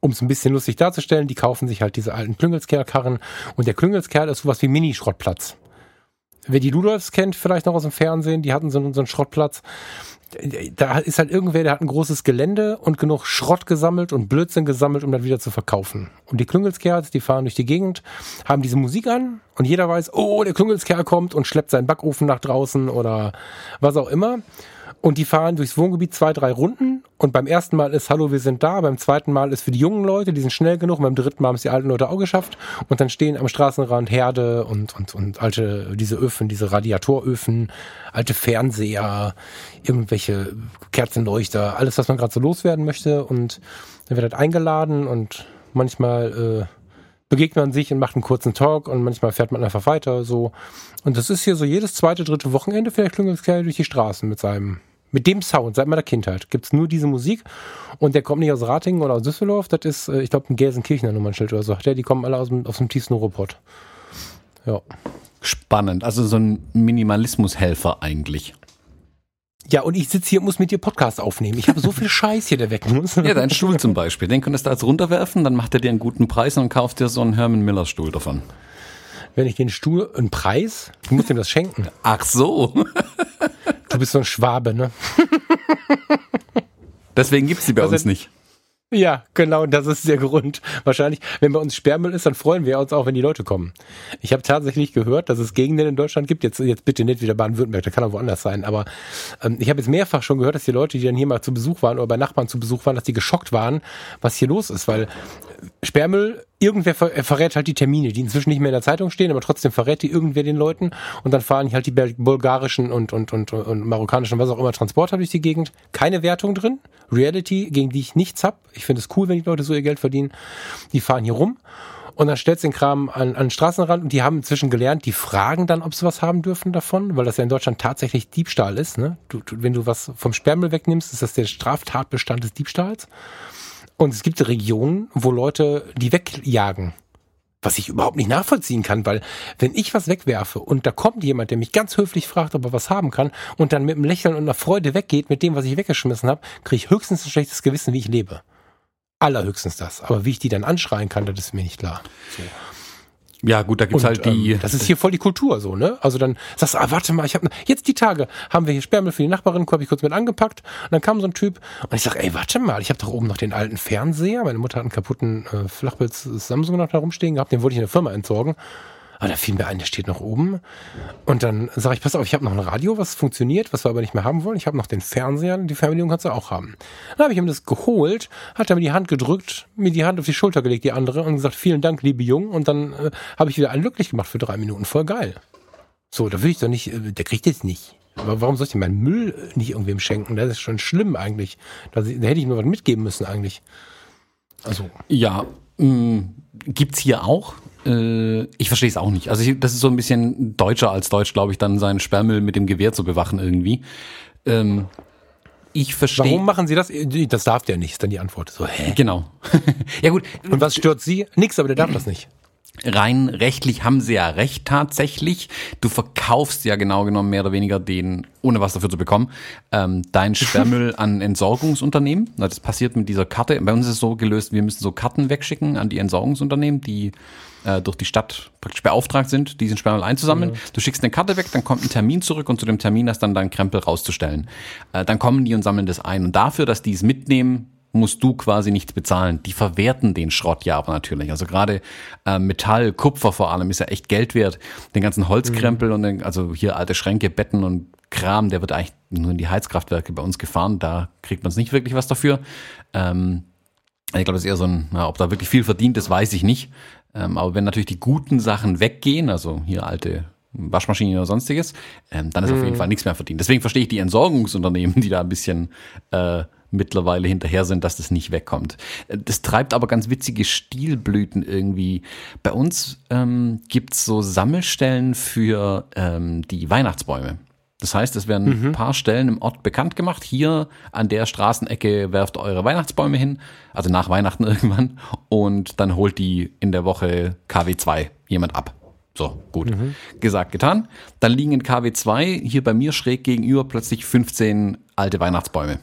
um es ein bisschen lustig darzustellen, die kaufen sich halt diese alten Klüngelskerl-Karren und der Klüngelskerl ist sowas wie Mini-Schrottplatz. Wer die Ludolfs kennt, vielleicht noch aus dem Fernsehen, die hatten so, einen- so einen Schrottplatz. Da ist halt irgendwer, der hat ein großes Gelände und genug Schrott gesammelt und Blödsinn gesammelt, um das wieder zu verkaufen. Und die Klüngelskerls, die fahren durch die Gegend, haben diese Musik an und jeder weiß, oh, der Klüngelskerl kommt und schleppt seinen Backofen nach draußen oder was auch immer. Und die fahren durchs Wohngebiet zwei, drei Runden. Und beim ersten Mal ist Hallo, wir sind da. Beim zweiten Mal ist für die jungen Leute, die sind schnell genug. Und beim dritten Mal haben es die alten Leute auch geschafft. Und dann stehen am Straßenrand Herde und, und, und alte, diese Öfen, diese Radiatoröfen, alte Fernseher, irgendwelche Kerzenleuchter, alles, was man gerade so loswerden möchte. Und dann wird halt eingeladen und manchmal, äh, begegnet man sich und macht einen kurzen Talk und manchmal fährt man einfach weiter so. Und das ist hier so jedes zweite, dritte Wochenende vielleicht Klüngelskerl durch die Straßen mit seinem, mit dem Sound seit meiner Kindheit. Gibt's nur diese Musik und der kommt nicht aus Ratingen oder aus Düsseldorf, das ist, äh, ich glaube, ein Gelsenkirchener Nummernschild oder so. Der, die kommen alle aus dem, aus dem tiefsten Ruhrpott. Ja. Spannend. Also so ein Minimalismushelfer eigentlich. Ja, und ich sitze hier und muss mit dir Podcast aufnehmen. Ich habe so viel [LAUGHS] Scheiß hier, der weg muss. Ja, dein Stuhl zum Beispiel. Den könntest du als runterwerfen, dann macht er dir einen guten Preis und kauft dir so einen Herman Miller Stuhl davon. Wenn ich den Stuhl, einen Preis, du musst ihm das schenken. Ach so. Du bist so ein Schwabe, ne? [LAUGHS] Deswegen gibt's die bei Also- uns nicht. Ja, genau, das ist der Grund. Wahrscheinlich, wenn bei uns Sperrmüll ist, dann freuen wir uns auch, wenn die Leute kommen. Ich habe tatsächlich gehört, dass es Gegenden in Deutschland gibt, jetzt, jetzt bitte nicht wieder Baden-Württemberg, da kann auch woanders sein, aber ähm, ich habe jetzt mehrfach schon gehört, dass die Leute, die dann hier mal zu Besuch waren oder bei Nachbarn zu Besuch waren, dass die geschockt waren, was hier los ist, weil Sperrmüll, irgendwer ver äh, verrät halt die Termine, die inzwischen nicht mehr in der Zeitung stehen, aber trotzdem verrät die irgendwer den Leuten und dann fahren halt die bulgarischen und, und, und, und marokkanischen, was auch immer, Transporter durch die Gegend. Keine Wertung drin. Reality, gegen die ich nichts hab. Ich finde es cool, wenn die Leute so ihr Geld verdienen. Die fahren hier rum und dann stellst den Kram an, an den Straßenrand und die haben inzwischen gelernt, die fragen dann, ob sie was haben dürfen davon, weil das ja in Deutschland tatsächlich Diebstahl ist. Ne? Du, du, wenn du was vom Sperrmüll wegnimmst, ist das der Straftatbestand des Diebstahls. Und es gibt Regionen, wo Leute die wegjagen. Was ich überhaupt nicht nachvollziehen kann, weil wenn ich was wegwerfe und da kommt jemand, der mich ganz höflich fragt, ob er was haben kann und dann mit einem Lächeln und einer Freude weggeht mit dem, was ich weggeschmissen habe, kriege ich höchstens ein schlechtes Gewissen, wie ich lebe. Allerhöchstens das. Aber wie ich die dann anschreien kann, das ist mir nicht klar. Ja, gut, da gibt's Und, halt die. ähm, das ist hier voll die Kultur so, ne? Also dann sagst du, ah, warte mal, ich habe jetzt die Tage haben wir hier Sperrmüll für die Nachbarin, habe ich kurz mit angepackt und dann kam so ein Typ und ich sag, ey, warte mal, ich habe doch oben noch den alten Fernseher, meine Mutter hat einen kaputten äh, Flachbild Samsung noch da rumstehen gehabt, den wollte ich in der Firma entsorgen. Aber da fiel mir ein, der steht noch oben. Und dann sage ich, pass auf, ich habe noch ein Radio, was funktioniert, was wir aber nicht mehr haben wollen. Ich habe noch den Fernseher, die Fernbedienung kannst du auch haben. Dann habe ich ihm das geholt, hat er mir die Hand gedrückt, mir die Hand auf die Schulter gelegt, die andere, und gesagt, vielen Dank, liebe Jung. Und dann äh, habe ich wieder einen glücklich gemacht für drei Minuten. Voll geil. So, da will ich doch nicht, äh, der kriegt jetzt nicht. Aber warum soll ich denn meinen Müll äh, nicht irgendwem schenken? Das ist schon schlimm eigentlich. Da, da hätte ich mir was mitgeben müssen eigentlich. Also, Ja, mh, gibt's hier auch. Äh, ich verstehe es auch nicht. Also ich, das ist so ein bisschen deutscher als Deutsch, glaube ich, dann seinen Sperrmüll mit dem Gewehr zu bewachen irgendwie. Ähm, ich verstehe. warum machen Sie das? Das darf der nicht, ist dann die Antwort. So, hä? Genau. [LAUGHS] ja gut, Und was stört Sie? Nix, aber der darf das nicht. Rein rechtlich haben sie ja recht tatsächlich. Du verkaufst ja genau genommen mehr oder weniger den, ohne was dafür zu bekommen, ähm, dein [LAUGHS] Sperrmüll an Entsorgungsunternehmen. Das passiert mit dieser Karte. Bei uns ist es so gelöst, wir müssen so Karten wegschicken an die Entsorgungsunternehmen, die äh, durch die Stadt praktisch beauftragt sind, diesen Sperrmüll einzusammeln. Mhm. Du schickst eine Karte weg, dann kommt ein Termin zurück und zu dem Termin hast dann deinen Krempel rauszustellen. Äh, dann kommen die und sammeln das ein. Und dafür, dass die es mitnehmen, musst du quasi nichts bezahlen. Die verwerten den Schrott ja aber natürlich. Also gerade äh, Metall, Kupfer vor allem ist ja echt Geld wert. Den ganzen Holzkrempel mhm. und den, also hier alte Schränke, Betten und Kram, der wird eigentlich nur in die Heizkraftwerke bei uns gefahren. Da kriegt man es nicht wirklich was dafür. Ähm, ich glaube, das ist eher so ein, na, ob da wirklich viel verdient ist, weiß ich nicht. Ähm, aber wenn natürlich die guten Sachen weggehen, also hier alte Waschmaschinen oder sonstiges, ähm, dann ist mhm. auf jeden mhm. Fall nichts mehr verdient. Deswegen verstehe ich die Entsorgungsunternehmen, die da ein bisschen äh, mittlerweile hinterher sind, dass das nicht wegkommt. Das treibt aber ganz witzige Stilblüten irgendwie. Bei uns ähm, gibt so Sammelstellen für ähm, die Weihnachtsbäume. Das heißt, es werden mhm. ein paar Stellen im Ort bekannt gemacht. Hier an der Straßenecke werft eure Weihnachtsbäume hin, also nach Weihnachten [LAUGHS] irgendwann, und dann holt die in der Woche KW2 jemand ab. So, gut. Mhm. Gesagt, getan. Dann liegen in KW2 hier bei mir schräg gegenüber plötzlich 15 alte Weihnachtsbäume.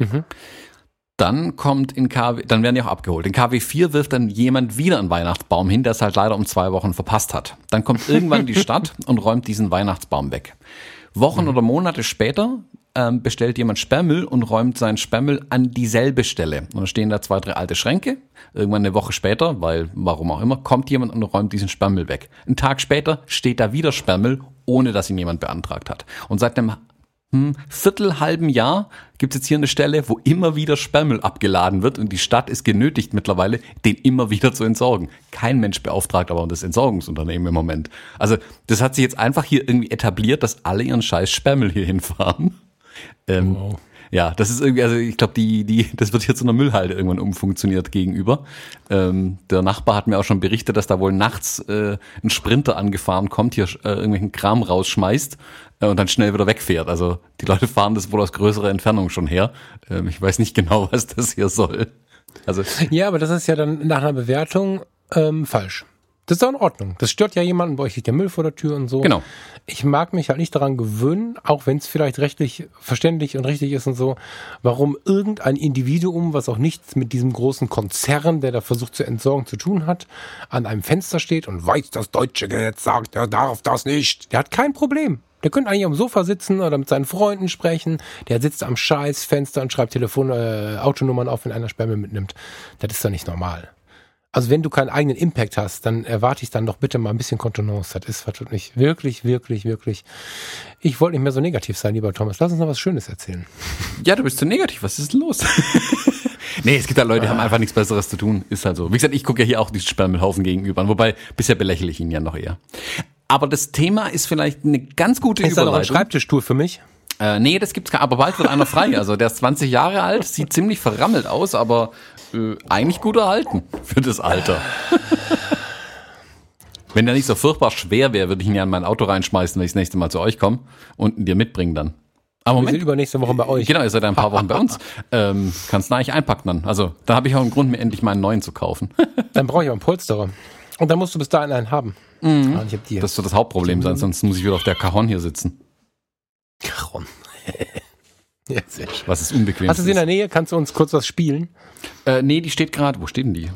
Mhm. Dann kommt in KW, dann werden die auch abgeholt. In KW 4 wirft dann jemand wieder einen Weihnachtsbaum hin, der es halt leider um zwei Wochen verpasst hat. Dann kommt irgendwann die [LAUGHS] Stadt und räumt diesen Weihnachtsbaum weg. Wochen mhm. oder Monate später ähm, bestellt jemand Sperrmüll und räumt seinen Sperrmüll an dieselbe Stelle. Und dann stehen da zwei, drei alte Schränke. Irgendwann eine Woche später, weil warum auch immer, kommt jemand und räumt diesen Sperrmüll weg. Ein Tag später steht da wieder Sperrmüll, ohne dass ihn jemand beantragt hat. Und seit einem hm, Viertel halben Jahr gibt es jetzt hier eine Stelle, wo immer wieder Sperrmüll abgeladen wird und die Stadt ist genötigt mittlerweile, den immer wieder zu entsorgen. Kein Mensch beauftragt aber das Entsorgungsunternehmen im Moment. Also das hat sich jetzt einfach hier irgendwie etabliert, dass alle ihren scheiß Sperrmüll hier hinfahren. Ähm, wow. Ja, das ist irgendwie, also ich glaube, die, die, das wird hier zu einer Müllhalde irgendwann umfunktioniert gegenüber. Ähm, der Nachbar hat mir auch schon berichtet, dass da wohl nachts äh, ein Sprinter angefahren kommt, hier äh, irgendwelchen Kram rausschmeißt äh, und dann schnell wieder wegfährt. Also die Leute fahren das wohl aus größerer Entfernung schon her. Ähm, ich weiß nicht genau, [LAUGHS] was das hier soll. Also ja, aber das ist ja dann nach einer Bewertung ähm, falsch. Das ist doch in Ordnung. Das stört ja jemanden, bei euch liegt der Müll vor der Tür und so. Genau. Ich mag mich halt nicht daran gewöhnen, auch wenn es vielleicht rechtlich verständlich und richtig ist und so, warum irgendein Individuum, was auch nichts mit diesem großen Konzern, der da versucht zu entsorgen, zu tun hat, an einem Fenster steht und weiß, das deutsche Gesetz sagt, er darf das nicht. Der hat kein Problem. Der könnte eigentlich am Sofa sitzen oder mit seinen Freunden sprechen. Der sitzt am Scheißfenster und schreibt Telefon, äh, Autonummern auf, wenn einer Sperme mitnimmt. Das ist doch nicht normal. Also wenn du keinen eigenen Impact hast, dann erwarte ich dann doch bitte mal ein bisschen Kontenance. Das ist wirklich, wirklich, wirklich, wirklich. Ich wollte nicht mehr so negativ sein, lieber Thomas. Lass uns noch was Schönes erzählen. [LAUGHS] Ja, du bist zu negativ. Was ist denn los? [LAUGHS] nee, es gibt ja Leute, die haben einfach nichts Besseres zu tun. Ist halt so. Wie gesagt, ich gucke ja hier auch diesen Sperrmüllhaufen gegenüber. Wobei, bisher belächle ich ihn ja noch eher. Aber das Thema ist vielleicht eine ganz gute ist Überleitung. Ist da noch ein Schreibtischstuhl für mich? Äh, nee, das gibt's gar Aber bald wird einer frei. Also der ist 20 Jahre alt, sieht ziemlich verrammelt aus, aber äh, eigentlich gut erhalten für das Alter. [LAUGHS] Wenn der nicht so furchtbar schwer wäre, würde ich ihn ja in mein Auto reinschmeißen, wenn ich das nächste Mal zu euch komme und ihn dir mitbringen dann. Aber Moment. Wir sind übernächste Woche bei euch. Genau, ihr seid ein paar Wochen bei uns. [LAUGHS] Ähm, kannst du eigentlich einpacken dann. Also, da habe ich auch einen Grund, mir endlich meinen neuen zu kaufen. [LAUGHS] dann brauche ich auch einen Polsterer. Und dann musst du bis dahin einen haben. Mhm. Ah, das wird das Hauptproblem sein, sonst muss ich wieder auf der Cajon hier sitzen. Cajon. [LAUGHS] ja, sehr schön. Was ist unbequem. Hast du sie in der Nähe? Kannst du uns kurz was spielen? Äh, nee, die steht gerade. Wo steht denn die?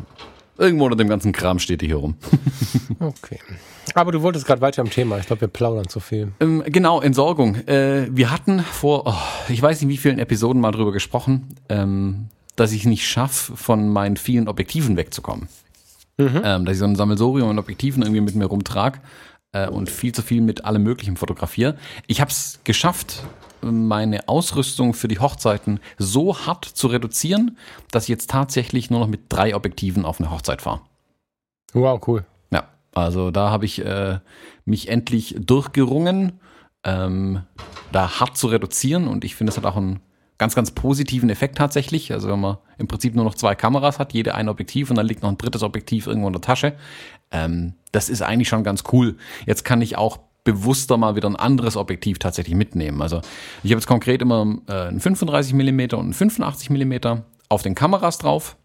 Irgendwo unter dem ganzen Kram steht die hier rum. [LAUGHS] okay. Aber du wolltest gerade weiter am Thema. Ich glaube, wir plaudern zu viel. Ähm, genau, Entsorgung. Äh, wir hatten vor, oh, ich weiß nicht wie vielen Episoden mal drüber gesprochen, ähm, dass ich nicht schaffe, von meinen vielen Objektiven wegzukommen. Mhm. Ähm, dass ich so ein Sammelsorium an Objektiven irgendwie mit mir rumtrag äh, und viel zu viel mit allem Möglichen fotografiere. Ich habe es geschafft, meine Ausrüstung für die Hochzeiten so hart zu reduzieren, dass ich jetzt tatsächlich nur noch mit drei Objektiven auf eine Hochzeit fahre. Wow, cool. Ja, also da habe ich äh, mich endlich durchgerungen, ähm, da hart zu reduzieren und ich finde, es hat auch einen ganz, ganz positiven Effekt tatsächlich. Also wenn man im Prinzip nur noch zwei Kameras hat, jede ein Objektiv und dann liegt noch ein drittes Objektiv irgendwo in der Tasche. Ähm, das ist eigentlich schon ganz cool. Jetzt kann ich auch bewusster mal wieder ein anderes Objektiv tatsächlich mitnehmen. Also ich habe jetzt konkret immer äh, ein 35 mm und ein 85 mm auf den Kameras drauf.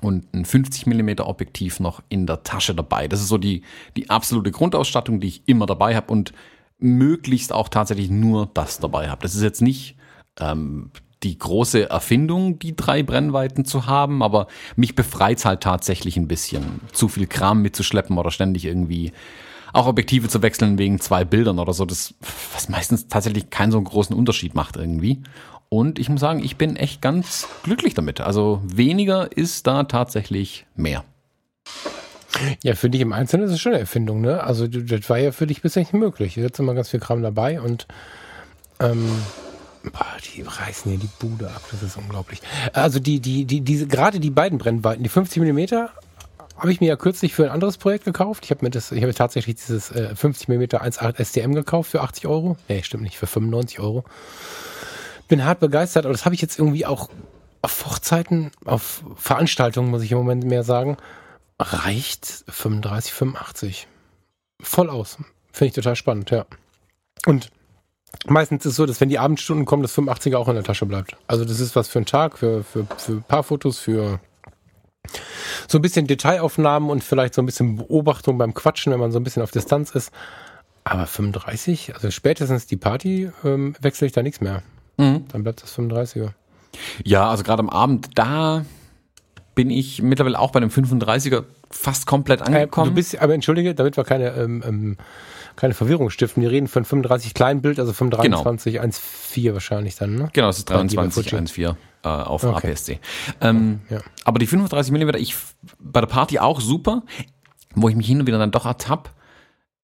und ein 50 mm Objektiv noch in der Tasche dabei. Das ist so die, die absolute Grundausstattung, die ich immer dabei habe und möglichst auch tatsächlich nur das dabei habe. Das ist jetzt nicht ähm, die große Erfindung, die drei Brennweiten zu haben, aber mich befreit halt tatsächlich ein bisschen, zu viel Kram mitzuschleppen oder ständig irgendwie auch Objektive zu wechseln wegen zwei Bildern oder so, das, was meistens tatsächlich keinen so großen Unterschied macht irgendwie. Und ich muss sagen, ich bin echt ganz glücklich damit. Also weniger ist da tatsächlich mehr. Ja, für dich im Einzelnen ist es schon eine Erfindung, ne? Also das war ja für dich bisher nicht möglich. Du hast immer ganz viel Kram dabei und ähm, boah, die reißen hier die Bude ab, das ist unglaublich. Also die, die, die, diese, gerade die beiden Brennweiten, die 50 Millimeter habe ich mir ja kürzlich für ein anderes Projekt gekauft. Ich habe mir das, ich habe tatsächlich dieses äh, 50 mm 1.8 STM gekauft für 80 Euro. Nee, stimmt nicht, für 95 Euro. Bin hart begeistert, aber das habe ich jetzt irgendwie auch auf Hochzeiten, auf Veranstaltungen, muss ich im Moment mehr sagen, reicht 35, 85. Voll aus. Finde ich total spannend, ja. Und meistens ist es so, dass wenn die Abendstunden kommen, das 85er auch in der Tasche bleibt. Also das ist was für einen Tag, für, für, für Paarfotos, für so ein bisschen Detailaufnahmen und vielleicht so ein bisschen Beobachtung beim Quatschen, wenn man so ein bisschen auf Distanz ist. Aber 35, also spätestens die Party ähm, wechsle ich da nichts mehr. Mhm. Dann bleibt das 35er. Ja, also gerade am Abend, da bin ich mittlerweile auch bei dem 35er fast komplett angekommen. Äh, du bist, aber entschuldige, damit wir keine, ähm, ähm, keine Verwirrung stiften. Wir reden von 35 Kleinbild, also 25 genau. 1.4 wahrscheinlich dann, ne? Genau, es ist 23 1.4 äh, auf okay. APS-C. Ähm, ja. Aber die 35 mm, ich bei der Party auch super, wo ich mich hin und wieder dann doch ertapp.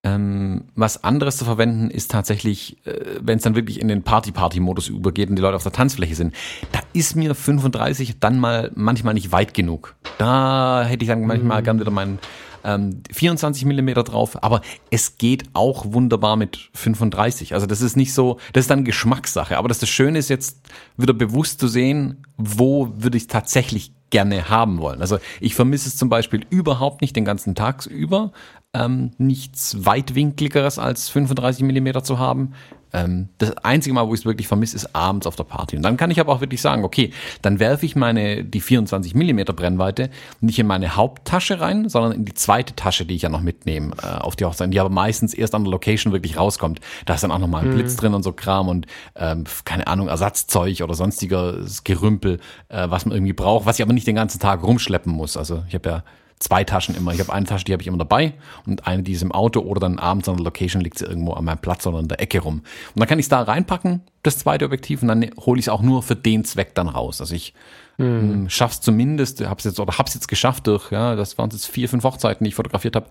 Ähm, was anderes zu verwenden ist tatsächlich, äh, wenn es dann wirklich in den Party-Party-Modus übergeht und die Leute auf der Tanzfläche sind. Da ist mir 35 dann mal manchmal nicht weit genug. Da hätte ich dann manchmal mhm. gern wieder meinen ähm, 24 Millimeter drauf, aber es geht auch wunderbar mit 35. Also das ist nicht so, das ist dann Geschmackssache. Aber das, das Schöne ist jetzt wieder bewusst zu sehen, wo würde ich tatsächlich gerne haben wollen. Also ich vermisse es zum Beispiel überhaupt nicht den ganzen Tag über, ähm, nichts weitwinkligeres als 35 Millimeter zu haben. Ähm, das einzige Mal, wo ich es wirklich vermisse, ist abends auf der Party. Und dann kann ich aber auch wirklich sagen, okay, dann werfe ich meine, die 24 Millimeter Brennweite nicht in meine Haupttasche rein, sondern in die zweite Tasche, die ich ja noch mitnehme äh, auf die Hochzeit, die aber meistens erst an der Location wirklich rauskommt. Da ist dann auch nochmal ein mhm. Blitz drin und so Kram und ähm, keine Ahnung, Ersatzzeug oder sonstiges Gerümpel, äh, was man irgendwie braucht, was ich aber nicht den ganzen Tag rumschleppen muss. Also ich habe ja zwei Taschen immer. Ich habe eine Tasche, die habe ich immer dabei und eine, die ist im Auto oder dann abends an der Location liegt sie irgendwo an meinem Platz oder in der Ecke rum. Und dann kann ich es da reinpacken, das zweite Objektiv, und dann hole ich es auch nur für den Zweck dann raus. Also ich mhm. schaff's zumindest, hab's jetzt oder hab's jetzt geschafft durch, ja, das waren jetzt vier, fünf Hochzeiten, die ich fotografiert habe,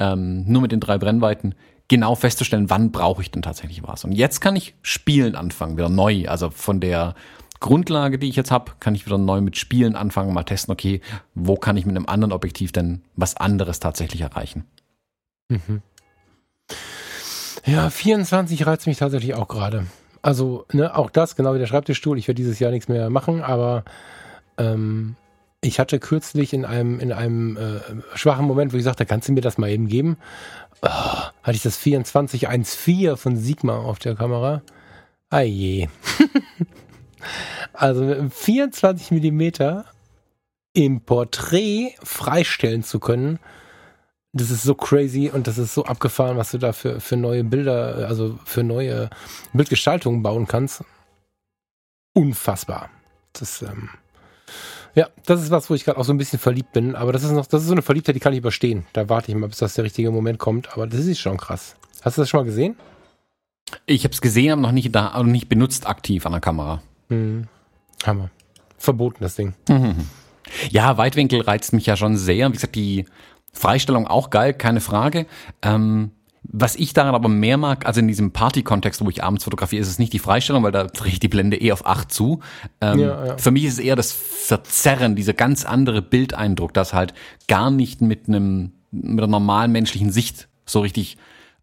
ähm, nur mit den drei Brennweiten, genau festzustellen, wann brauche ich denn tatsächlich was. Und jetzt kann ich spielen anfangen, wieder neu, also von der Grundlage, die ich jetzt habe, kann ich wieder neu mit Spielen anfangen, mal testen, okay, wo kann ich mit einem anderen Objektiv denn was anderes tatsächlich erreichen. Mhm. Ja, 24 reizt mich tatsächlich auch gerade. Also, ne, auch das, genau wie der Schreibtischstuhl. Ich werde dieses Jahr nichts mehr machen, aber ähm, ich hatte kürzlich in einem, in einem äh, schwachen Moment, wo ich sagte, kannst du mir das mal eben geben? Oh, hatte ich das 2414 von Sigma auf der Kamera. Ah je. [LAUGHS] Also mit einem 24 Millimeter im Porträt freistellen zu können, das ist so crazy und das ist so abgefahren, was du da für, für neue Bilder, also für neue Bildgestaltungen bauen kannst. Unfassbar. Das, ähm, ja, das ist was, wo ich gerade auch so ein bisschen verliebt bin, aber das ist noch, das ist so eine Verliebtheit, die kann ich überstehen. Da warte ich mal, bis das der richtige Moment kommt, aber das ist schon krass. Hast du das schon mal gesehen? Ich habe es gesehen, aber noch nicht da, also nicht benutzt aktiv an der Kamera. Mhm. Hammer. Verboten, das Ding. Mhm. Ja, Weitwinkel reizt mich ja schon sehr. Wie gesagt, die Freistellung auch geil, keine Frage. Ähm, was ich daran aber mehr mag, also in diesem Party-Kontext, wo ich abends fotografiere, ist es nicht die Freistellung, weil da drehe ich die Blende eh auf 8 zu. Ähm, ja, ja. Für mich ist es eher das Verzerren, dieser ganz andere Bildeindruck, das halt gar nicht mit einem, mit einer normalen menschlichen Sicht so richtig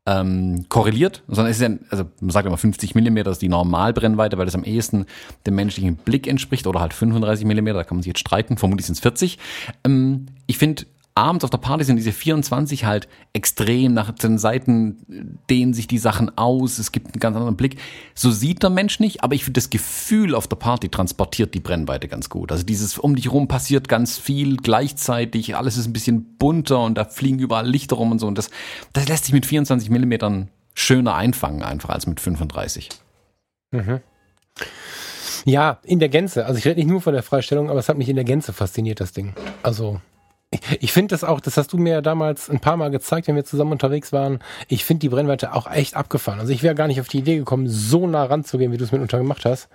ähm, korreliert, sondern es ist ja, also man sagt immer 50 Millimeter ist die Normalbrennweite, weil das am ehesten dem menschlichen Blick entspricht oder halt 35 Millimeter, da kann man sich jetzt streiten, vermutlich sind es 40. Ähm, ich finde abends auf der Party sind diese 24 halt extrem, nach den Seiten dehnen sich die Sachen aus, es gibt einen ganz anderen Blick. So sieht der Mensch nicht, aber ich finde das Gefühl auf der Party transportiert die Brennweite ganz gut. Also dieses um dich rum passiert ganz viel gleichzeitig, alles ist ein bisschen bunter und da fliegen überall Lichter rum und so und das, das lässt sich mit 24 Millimetern schöner einfangen einfach als mit 35. Mhm. Ja, in der Gänze. Also ich rede nicht nur von der Freistellung, aber es hat mich in der Gänze fasziniert, das Ding. Also ich finde das auch, das hast du mir ja damals ein paar Mal gezeigt, wenn wir zusammen unterwegs waren. Ich finde die Brennweite auch echt abgefahren. Also ich wäre gar nicht auf die Idee gekommen, so nah ranzugehen, wie du es mitunter gemacht hast.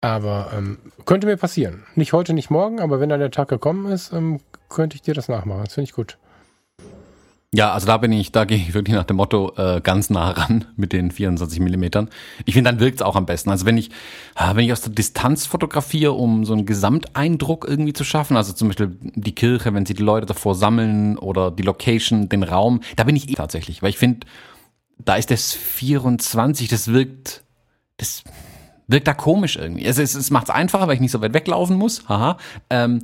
Aber ähm, könnte mir passieren. Nicht heute, nicht morgen, aber wenn dann der Tag gekommen ist, ähm, könnte ich dir das nachmachen. Das finde ich gut. Ja, also da bin ich, da gehe ich wirklich nach dem Motto äh, ganz nah ran [LAUGHS] mit den 24 Millimetern. Ich finde, dann wirkt's auch am besten. Also wenn ich, ah, wenn ich aus der Distanz fotografiere, um so einen Gesamteindruck irgendwie zu schaffen, also zum Beispiel die Kirche, wenn sie die Leute davor sammeln oder die Location, den Raum, da bin ich eh tatsächlich, weil ich finde, da ist das 24, das wirkt, das wirkt da komisch irgendwie. Also es, es macht's einfacher, weil ich nicht so weit weglaufen muss, haha. Ähm,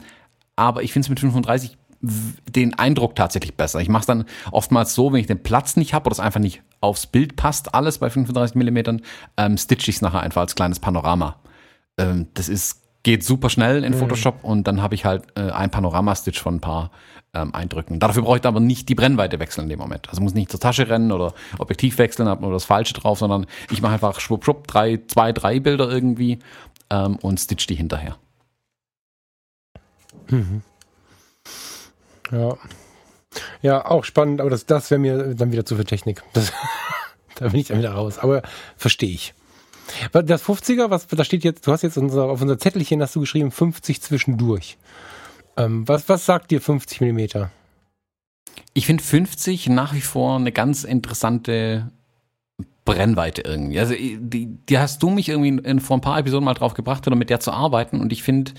aber ich finde es mit 35 den Eindruck tatsächlich besser. Ich mache es dann oftmals so, wenn ich den Platz nicht habe oder es einfach nicht aufs Bild passt, alles bei 35 Millimetern, ähm, stitche ich es nachher einfach als kleines Panorama. Ähm, das ist, geht super schnell in mhm. Photoshop und dann habe ich halt äh, ein Panorama-Stitch von ein paar ähm, Eindrücken. Dafür brauche ich aber nicht die Brennweite wechseln in dem Moment. Also muss nicht zur Tasche rennen oder Objektiv wechseln, habe nur das Falsche drauf, sondern ich mache einfach schwupp, schwupp, drei, zwei, drei Bilder irgendwie ähm, und stitch die hinterher. Mhm. Ja. Ja, auch spannend, aber das, das wäre mir dann wieder zu viel Technik. Das, [LAUGHS] da bin ich dann wieder raus. Aber verstehe ich. Das 50er, was da steht jetzt, du hast jetzt unser, auf unser Zettelchen hast du geschrieben 50 zwischendurch. Ähm, was, was sagt dir 50 Millimeter? Ich finde 50 nach wie vor eine ganz interessante Brennweite irgendwie. Also die, die hast du mich irgendwie in, in, vor ein paar Episoden mal drauf gebracht, oder mit der zu arbeiten. Und ich finde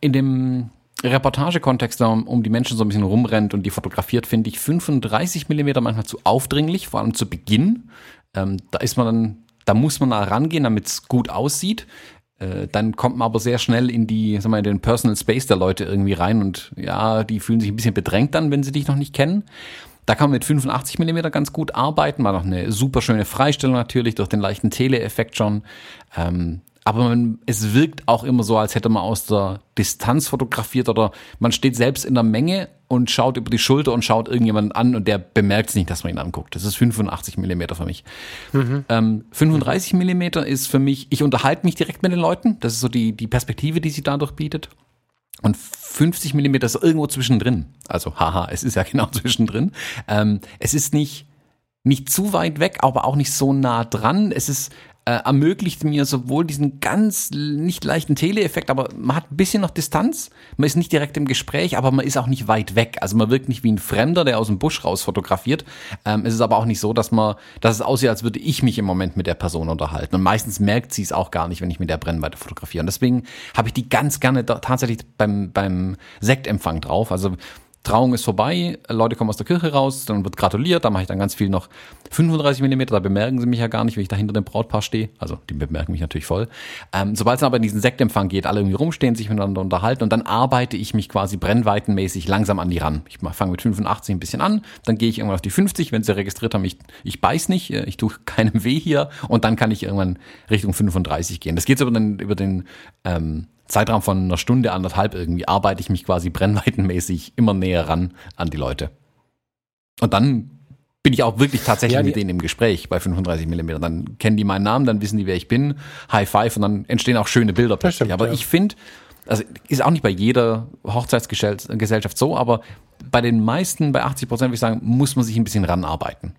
in dem Reportagekontext, um, um die Menschen so ein bisschen rumrennt und die fotografiert, finde ich 35 Millimeter manchmal zu aufdringlich, vor allem zu Beginn. Ähm, da ist man dann, da muss man da rangehen, damit es gut aussieht. Äh, dann kommt man aber sehr schnell in die, sag mal, in den Personal Space der Leute irgendwie rein und ja, die fühlen sich ein bisschen bedrängt dann, wenn sie dich noch nicht kennen. Da kann man mit 85 Millimeter ganz gut arbeiten, war noch eine super schöne Freistellung natürlich durch den leichten Tele-Effekt schon. Ähm, aber man, es wirkt auch immer so, als hätte man aus der Distanz fotografiert oder man steht selbst in der Menge und schaut über die Schulter und schaut irgendjemanden an und der bemerkt es nicht, dass man ihn anguckt. Das ist 85 Millimeter für mich. Mhm. Ähm, 35 Millimeter ist für mich, ich unterhalte mich direkt mit den Leuten. Das ist so die, die Perspektive, die sie dadurch bietet. Und 50 Millimeter ist irgendwo zwischendrin. Also, haha, es ist ja genau [LAUGHS] zwischendrin. Ähm, es ist nicht, nicht zu weit weg, aber auch nicht so nah dran. Es ist äh, ermöglicht mir sowohl diesen ganz nicht leichten Teleeffekt, aber man hat ein bisschen noch Distanz. Man ist nicht direkt im Gespräch, aber man ist auch nicht weit weg. Also man wirkt nicht wie ein Fremder, der aus dem Busch raus fotografiert. Ähm, es ist aber auch nicht so, dass man, dass es aussieht, als würde ich mich im Moment mit der Person unterhalten. Und meistens merkt sie es auch gar nicht, wenn ich mit der Brennweite fotografiere. Und deswegen habe ich die ganz gerne tatsächlich beim, beim Sektempfang drauf. Also Trauung ist vorbei, Leute kommen aus der Kirche raus, dann wird gratuliert, da mache ich dann ganz viel noch 35 Millimeter, da bemerken sie mich ja gar nicht, wenn ich da hinter dem Brautpaar stehe. Also die bemerken mich natürlich voll. Ähm, Sobald es aber in diesen Sektempfang geht, alle irgendwie rumstehen, sich miteinander unterhalten und dann arbeite ich mich quasi brennweitenmäßig langsam an die ran. Ich fange mit 85 ein bisschen an, dann gehe ich irgendwann auf die 50, wenn sie registriert haben, ich, ich beiß nicht, äh, ich tue [LAUGHS] keinem weh hier und dann kann ich irgendwann Richtung 35 gehen. Das geht über den, über den ähm, Zeitraum von einer Stunde, anderthalb irgendwie arbeite ich mich quasi brennweitenmäßig immer näher ran an die Leute. Und dann bin ich auch wirklich tatsächlich ja, mit denen im Gespräch bei 35 Millimeter. Dann kennen die meinen Namen, dann wissen die, wer ich bin. High Five und dann entstehen auch schöne Bilder plötzlich. Aber ja. ich finde, also ist auch nicht bei jeder Hochzeitsgesellschaft so, aber bei den meisten, bei 80 Prozent würde ich sagen, muss man sich ein bisschen ranarbeiten.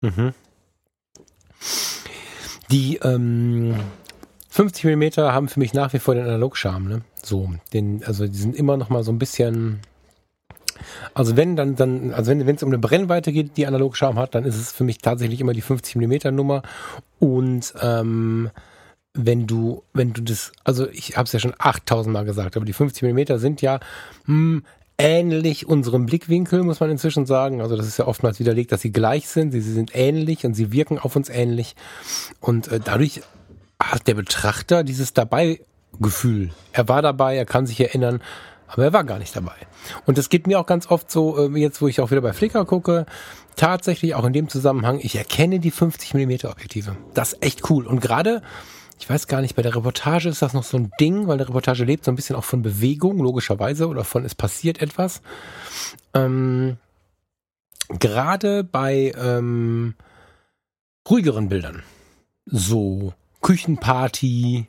Mhm. Die, ähm, 50 mm haben für mich nach wie vor den Analogscharme, ne? So, den, also die sind immer noch mal so ein bisschen, also wenn dann, dann, also wenn es um eine Brennweite geht, die Analogscharm hat, dann ist es für mich tatsächlich immer die 50 mm Nummer und ähm, wenn du, wenn du das, also ich habe es ja schon 8000 Mal gesagt, aber die 50 mm sind ja hm, ähnlich unserem Blickwinkel, muss man inzwischen sagen. Also das ist ja oftmals widerlegt, dass sie gleich sind. Sie, sie sind ähnlich und sie wirken auf uns ähnlich. Und äh, dadurch hat der Betrachter dieses dabei Gefühl. Er war dabei, er kann sich erinnern, aber er war gar nicht dabei. Und das geht mir auch ganz oft so, äh, jetzt wo ich auch wieder bei Flickr gucke, tatsächlich auch in dem Zusammenhang, ich erkenne die 50 Millimeter Objektive. Das ist echt cool. Und gerade, ich weiß gar nicht, bei der Reportage ist das noch so ein Ding, weil der Reportage lebt so ein bisschen auch von Bewegung, logischerweise, oder von es passiert etwas. Ähm, gerade bei ähm, ruhigeren Bildern, so Küchenparty,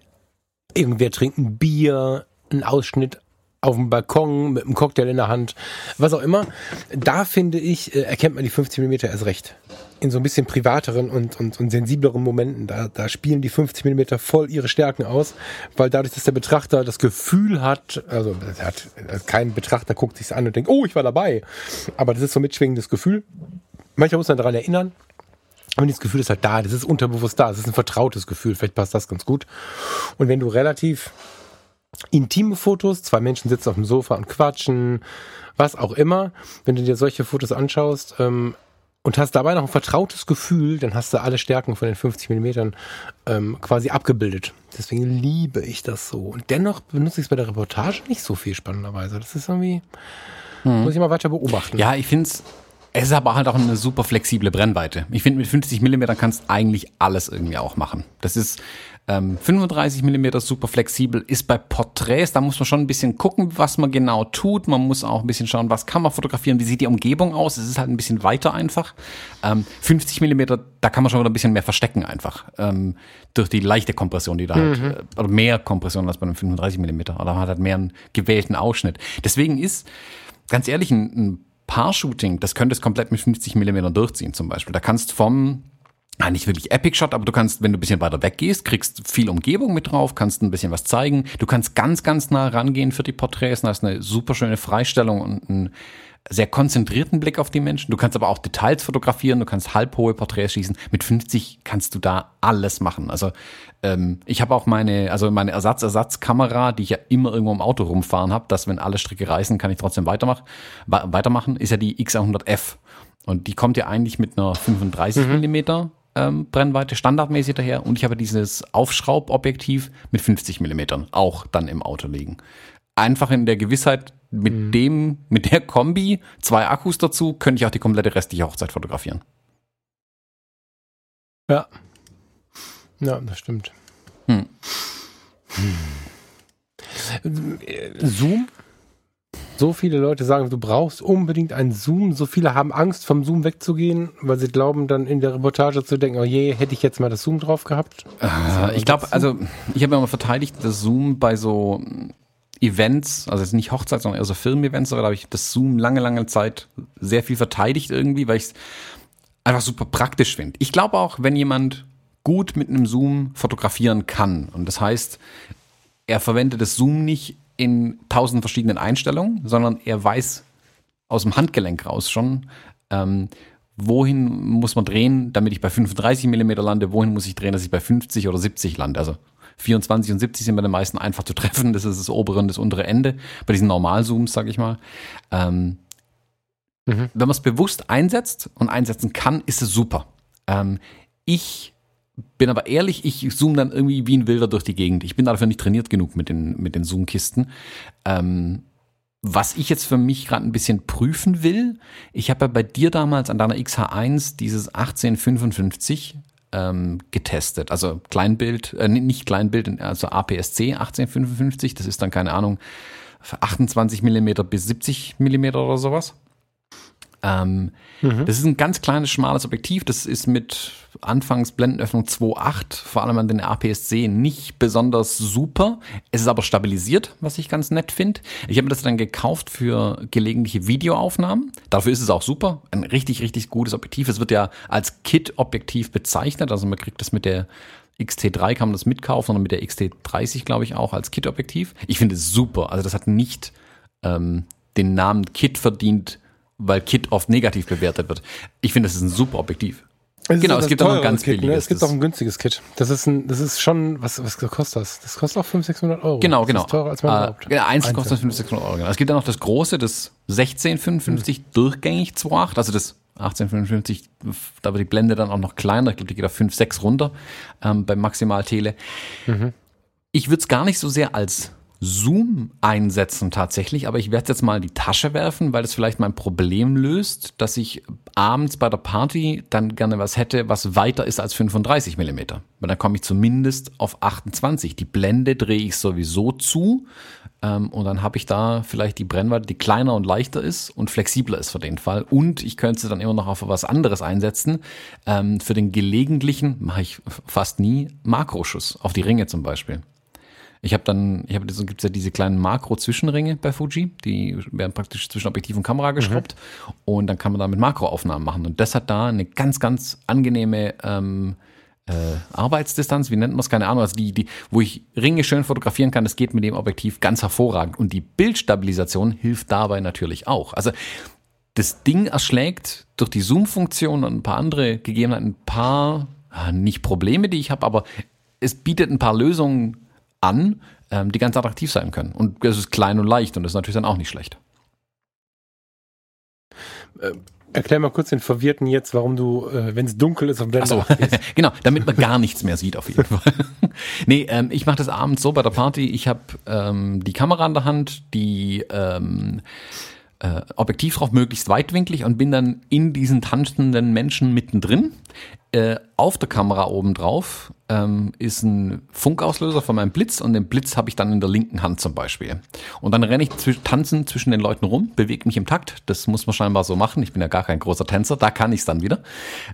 irgendwer trinkt ein Bier, ein Ausschnitt auf dem Balkon mit einem Cocktail in der Hand, was auch immer. Da finde ich, äh, erkennt man die 50 mm erst recht. In so ein bisschen privateren und, und, und sensibleren Momenten. Da, da spielen die 50 mm voll ihre Stärken aus, weil dadurch, dass der Betrachter das Gefühl hat, also hat, kein Betrachter guckt sich's an und denkt, oh, ich war dabei. Aber das ist so ein mitschwingendes Gefühl. Manchmal muss man daran erinnern. Aber das Gefühl ist halt da, das ist unterbewusst da, das ist ein vertrautes Gefühl, vielleicht passt das ganz gut. Und wenn du relativ intime Fotos, zwei Menschen sitzen auf dem Sofa und quatschen, was auch immer. Wenn du dir solche Fotos anschaust ähm, und hast dabei noch ein vertrautes Gefühl, dann hast du alle Stärken von den 50 Millimetern ähm, quasi abgebildet. Deswegen liebe ich das so. Und dennoch benutze ich es bei der Reportage nicht so viel spannenderweise. Das ist irgendwie, hm. muss ich mal weiter beobachten. Ja, ich finde es es ist aber halt auch eine super flexible Brennweite. Ich finde, mit 50 Millimetern kannst du eigentlich alles irgendwie auch machen. Das ist ähm, 35 Millimeter super flexibel, ist bei Porträts, da muss man schon ein bisschen gucken, was man genau tut. Man muss auch ein bisschen schauen, was kann man fotografieren, wie sieht die Umgebung aus. Es ist halt ein bisschen weiter einfach. Ähm, 50 Millimeter, da kann man schon wieder ein bisschen mehr verstecken einfach. Ähm, durch die leichte Kompression, die da mhm. halt, oder mehr Kompression als bei einem 35 Millimeter. Oder man hat halt mehr einen gewählten Ausschnitt. Deswegen ist, ganz ehrlich, ein, ein Paar-Shooting, das könntest komplett mit 50 Millimetern durchziehen zum Beispiel. Da kannst vom Ah, nicht wirklich Epic Shot, aber du kannst, wenn du ein bisschen weiter weg gehst, kriegst viel Umgebung mit drauf, kannst ein bisschen was zeigen. Du kannst ganz, ganz nah rangehen für die Porträts, da hast eine super schöne Freistellung und einen sehr konzentrierten Blick auf die Menschen. Du kannst aber auch Details fotografieren, du kannst halbhohe Porträts schießen. Mit 50 kannst du da alles machen. Also ähm, ich habe auch meine, also meine Ersatz-Ersatzkamera, die ich ja immer irgendwo im Auto rumfahren habe, dass wenn alle Stricke reißen, kann ich trotzdem weitermachen. Weitermachen ist ja die X100F. Und die kommt ja eigentlich mit einer 35 mhm. Millimeter ähm, Brennweite standardmäßig daher und ich habe dieses Aufschraubobjektiv mit 50 Millimetern auch dann im Auto liegen. Einfach in der Gewissheit, mit mhm. dem, mit der Kombi, zwei Akkus dazu, könnte ich auch die komplette restliche Hochzeit fotografieren. Ja. Ja, das stimmt. Hm. Hm. Zoom so viele Leute sagen, du brauchst unbedingt einen Zoom. So viele haben Angst, vom Zoom wegzugehen, weil sie glauben, dann in der Reportage zu denken, oh je, hätte ich jetzt mal das Zoom drauf gehabt. Äh, ich glaube, also ich habe ja mal verteidigt, das Zoom bei so Events, also jetzt nicht Hochzeit, sondern eher so Filmevents, aber da habe ich das Zoom lange, lange Zeit sehr viel verteidigt irgendwie, weil ich es einfach super praktisch finde. Ich glaube auch, wenn jemand gut mit einem Zoom fotografieren kann, und das heißt, er verwendet das Zoom nicht in tausend verschiedenen Einstellungen, sondern er weiß aus dem Handgelenk raus schon, ähm, wohin muss man drehen, damit ich bei 35 mm lande, wohin muss ich drehen, dass ich bei 50 oder 70 lande. Also 24 und 70 sind bei den meisten einfach zu treffen. Das ist das obere und das untere Ende. Bei diesen Normalzooms, sage ich mal. Ähm, mhm. Wenn man es bewusst einsetzt und einsetzen kann, ist es super. Ähm, ich bin aber ehrlich, ich zoome dann irgendwie wie ein Wilder durch die Gegend. Ich bin dafür nicht trainiert genug mit den, mit den Zoom-Kisten. Ähm, was ich jetzt für mich gerade ein bisschen prüfen will, ich habe ja bei dir damals an deiner XH1 dieses 1855 ähm, getestet. Also Kleinbild, äh, nicht Kleinbild, also APS-C 1855, das ist dann keine Ahnung, 28 Millimeter bis 70 Millimeter oder sowas. Ähm, mhm. Das ist ein ganz kleines, schmales Objektiv. Das ist mit anfangs Blendenöffnung 2.8, vor allem an den APS-C, nicht besonders super. Es ist aber stabilisiert, was ich ganz nett finde. Ich habe mir das dann gekauft für gelegentliche Videoaufnahmen. Dafür ist es auch super. Ein richtig, richtig gutes Objektiv. Es wird ja als Kit-Objektiv bezeichnet. Also man kriegt das mit der XT3 kann man das mitkaufen, sondern mit der XT30, glaube ich, auch als Kit-Objektiv. Ich finde es super. Also das hat nicht ähm, den Namen Kit verdient, weil Kit oft negativ bewertet wird. Ich finde, das ist ein super Objektiv. Es genau, es gibt auch ein ganz Kit, billiges. Ne? Es gibt auch ein günstiges Kit. Das ist ein, das ist schon, was, was kostet das? Das kostet auch 500, 600 Euro. Genau, genau. Das ist teurer als man uh, glaubt. Genau, eins kostet 500, 600 Euro. Genau. Es gibt dann noch das große, das 1655 mhm. durchgängig 2.8, also das 1855, da wird die Blende dann auch noch kleiner. Ich glaube, die geht auf 5, 6 runter ähm, beim Maximal-Tele. Mhm. Ich würde es gar nicht so sehr als Zoom einsetzen tatsächlich, aber ich werde jetzt mal in die Tasche werfen, weil das vielleicht mein Problem löst, dass ich abends bei der Party dann gerne was hätte, was weiter ist als 35 Millimeter. Weil dann komme ich zumindest auf 28. Die Blende drehe ich sowieso zu ähm, und dann habe ich da vielleicht die Brennweite, die kleiner und leichter ist und flexibler ist für den Fall. Und ich könnte sie dann immer noch auf was anderes einsetzen. Ähm, für den gelegentlichen mache ich fast nie Makroschuss, auf die Ringe zum Beispiel. Ich habe dann, ich habe so gibt's ja diese kleinen Makro-Zwischenringe bei Fuji, die werden praktisch zwischen Objektiv und Kamera geschraubt mhm. und dann kann man da mit Makroaufnahmen machen. Und das hat da eine ganz, ganz angenehme ähm, äh, Arbeitsdistanz, wie nennt man es, keine Ahnung, also die, die, wo ich Ringe schön fotografieren kann, das geht mit dem Objektiv ganz hervorragend. Und die Bildstabilisation hilft dabei natürlich auch. Also das Ding erschlägt durch die Zoom-Funktion und ein paar andere Gegebenheiten ein paar, ah, nicht Probleme, die ich habe, aber es bietet ein paar Lösungen an, ähm, die ganz attraktiv sein können. Und es ist klein und leicht und das ist natürlich dann auch nicht schlecht. Äh, erklär mal kurz den Verwirrten jetzt, warum du, äh, wenn es dunkel ist, auf Blende so. [LAUGHS] [LAUGHS] genau, damit man gar nichts mehr sieht auf jeden Fall. [LAUGHS] nee, ähm, ich mache das abends so bei der Party. Ich habe ähm, die Kamera in der Hand, die ähm, äh, Objektiv drauf, möglichst weitwinklig und bin dann in diesen tanzenden Menschen mittendrin. Äh, auf der Kamera oben drauf ähm, ist ein Funkauslöser von meinem Blitz und den Blitz habe ich dann in der linken Hand zum Beispiel. Und dann renne ich zwisch tanzen zwischen den Leuten rum, bewege mich im Takt. Das muss man scheinbar so machen. Ich bin ja gar kein großer Tänzer, da kann ich es dann wieder.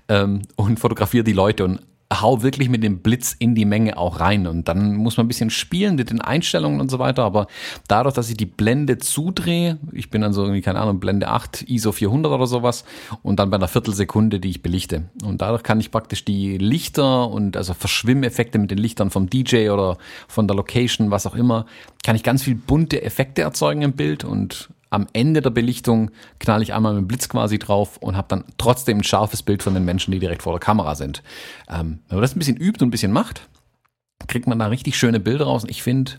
Ähm, und fotografiere die Leute und hau wirklich mit dem Blitz in die Menge auch rein. Und dann muss man ein bisschen spielen mit den Einstellungen und so weiter. Aber dadurch, dass ich die Blende zudrehe, ich bin dann so irgendwie, keine Ahnung, Blende 8, ISO 400 oder sowas und dann bei einer Viertelsekunde, die ich belichte. Und dadurch kann ich praktisch die Lichter und also Verschwimmeffekte mit den Lichtern vom DJ oder von der Location, was auch immer, kann ich ganz viel bunte Effekte erzeugen im Bild und am Ende der Belichtung knall ich einmal mit dem Blitz quasi drauf und habe dann trotzdem ein scharfes Bild von den Menschen, die direkt vor der Kamera sind. Ähm, wenn man das ein bisschen übt und ein bisschen macht, kriegt man da richtig schöne Bilder raus. Und ich finde,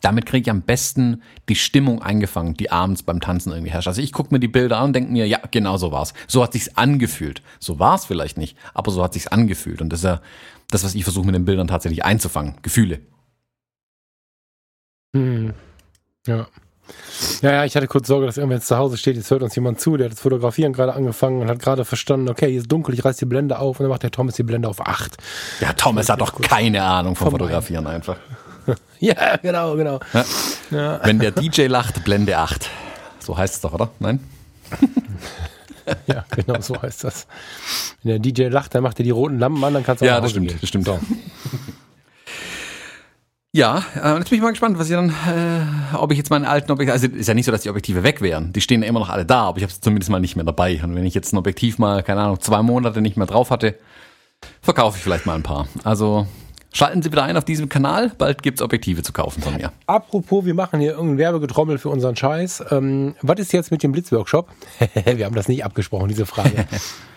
damit kriege ich am besten die Stimmung eingefangen, die abends beim Tanzen irgendwie herrscht. Also ich gucke mir die Bilder an und denke mir, ja, genau so war's. So hat sich's angefühlt. So war's vielleicht nicht, aber so hat sich's angefühlt. Und das ist ja das, was ich versuche mit den Bildern tatsächlich einzufangen. Gefühle. Hm. Ja. Ja, ja, ich hatte kurz Sorge, dass irgendwer jetzt zu Hause steht, jetzt hört uns jemand zu, der hat das Fotografieren gerade angefangen und hat gerade verstanden, okay, hier ist dunkel, ich reiß die Blende auf und dann macht der Thomas die Blende auf 8. Ja, Thomas hat doch keine Ahnung vom Fotografieren einfach. [LAUGHS] ja, genau, genau. Ja. Ja. Wenn der DJ lacht, Blende 8. So heißt es doch, oder? Nein? [LAUGHS] ja, genau so heißt das. Wenn der DJ lacht, dann macht er die roten Lampen an, dann kannst du auch Ja, das stimmt, gehen. das stimmt. So. [LAUGHS] Ja, äh, jetzt bin ich mal gespannt, was ich dann, äh, ob ich jetzt meinen alten Objektiv, also ist ja nicht so, dass die Objektive weg wären. Die stehen ja immer noch alle da, aber ich habe sie zumindest mal nicht mehr dabei. Und wenn ich jetzt ein Objektiv mal, keine Ahnung, zwei Monate nicht mehr drauf hatte, verkaufe ich vielleicht mal ein paar. Also schalten Sie wieder ein auf diesem Kanal, bald gibt's Objektive zu kaufen von mir. Apropos, wir machen hier irgendein Werbegetrommel für unseren Scheiß. Ähm, was ist jetzt mit dem Blitzworkshop? [LAUGHS] wir haben das nicht abgesprochen, diese Frage.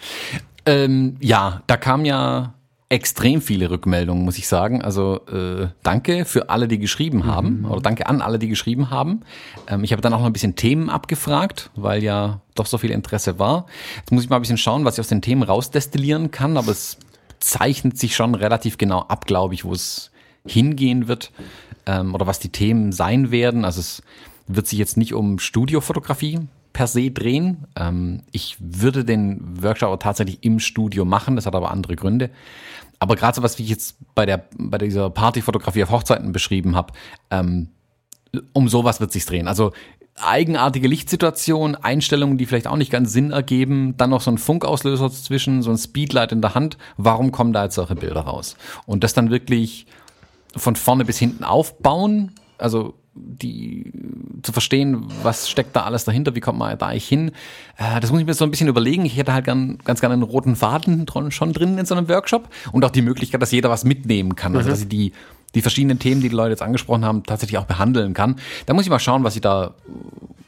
[LAUGHS] ähm, ja, da kam ja extrem viele Rückmeldungen, muss ich sagen. Also äh, danke für alle, die geschrieben mhm. haben. Mhm. Oder danke an alle, die geschrieben haben. Ähm, ich habe dann auch noch ein bisschen Themen abgefragt, weil ja doch so viel Interesse war. Jetzt muss ich mal ein bisschen schauen, was ich aus den Themen rausdestillieren kann, aber es zeichnet sich schon relativ genau ab, glaube ich, wo es hingehen wird ähm, oder was die Themen sein werden. Also es wird sich jetzt nicht um Studiofotografie per se drehen. Ähm, ich würde den Workshop tatsächlich im Studio machen, das hat aber andere Gründe. Aber gerade so was, wie ich jetzt bei der bei dieser Partyfotografie auf Hochzeiten beschrieben habe, ähm, um sowas wird sich drehen. Also eigenartige Lichtsituation, Einstellungen, die vielleicht auch nicht ganz Sinn ergeben, dann noch so ein Funkauslöser zwischen, so ein Speedlight in der Hand. Warum kommen da jetzt solche Bilder raus? Und das dann wirklich von vorne bis hinten aufbauen, also die zu verstehen, was steckt da alles dahinter, wie kommt man da eigentlich hin. Äh, das muss ich mir so ein bisschen überlegen. Ich hätte halt gern, ganz gerne einen roten Faden schon drin in so einem Workshop und auch die Möglichkeit, dass jeder was mitnehmen kann. Also mhm. dass ich die, die verschiedenen Themen, die die Leute jetzt angesprochen haben, tatsächlich auch behandeln kann. Da muss ich mal schauen, was ich da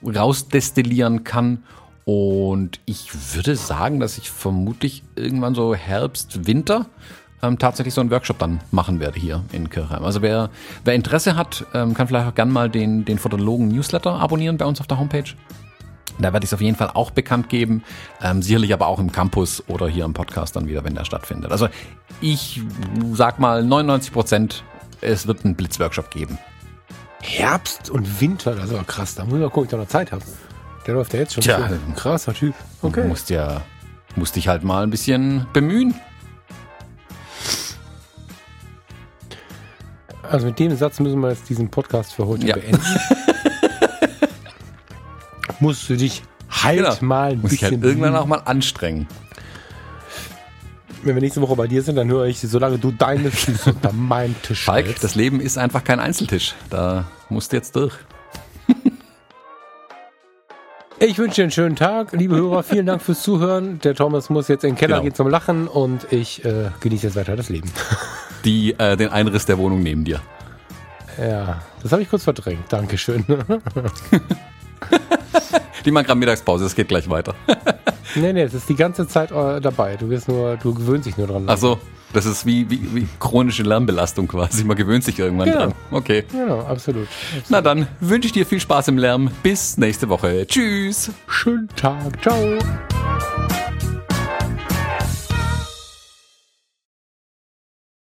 rausdestillieren kann. Und ich würde sagen, dass ich vermutlich irgendwann so Herbst, Winter ähm, tatsächlich so einen Workshop dann machen werde hier in Kirchheim. Also wer, wer Interesse hat, ähm, kann vielleicht auch gerne mal den, den Fotologen-Newsletter abonnieren bei uns auf der Homepage. Da werde ich es auf jeden Fall auch bekannt geben. Ähm, sicherlich aber auch im Campus oder hier im Podcast dann wieder, wenn der stattfindet. Also ich sag mal, 99 Prozent es wird einen Blitzworkshop geben. Herbst und Winter, das ist aber krass. Da muss ich mal gucken, ob ich da noch Zeit habe. Der läuft ja jetzt schon. Tja. krasser Typ. Du Okay. musst ja, musst dich halt mal ein bisschen bemühen. Also mit dem Satz müssen wir jetzt diesen Podcast für heute Ja. beenden. [LAUGHS] Musst du dich halt Genau. mal ein Muss ich bisschen halt irgendwann auch mal anstrengen. Wenn wir nächste Woche bei dir sind, dann höre ich, solange du deine Füße [LAUGHS] unter meinem Tisch Falk, das Leben ist einfach kein Einzeltisch. Da musst du jetzt durch. Ich wünsche dir einen schönen Tag, liebe Hörer. Vielen Dank fürs Zuhören. Der Thomas muss jetzt in den Keller Genau. gehen zum Lachen und ich äh, genieße jetzt weiter das Leben. [LAUGHS] Die, äh, den Einriss der Wohnung neben dir. Ja, das habe ich kurz verdrängt. Dankeschön. [LAUGHS] Die machen gerade Mittagspause, es geht gleich weiter. nee, nee, es ist die ganze Zeit äh, dabei. Du wirst nur, du gewöhnst dich nur dran. Also, das ist wie, wie, wie chronische Lärmbelastung quasi. Man gewöhnt sich irgendwann Genau. dran. Okay. Genau, absolut. Na dann wünsche ich dir viel Spaß im Lärm. Bis nächste Woche. Tschüss. Schönen Tag. Ciao.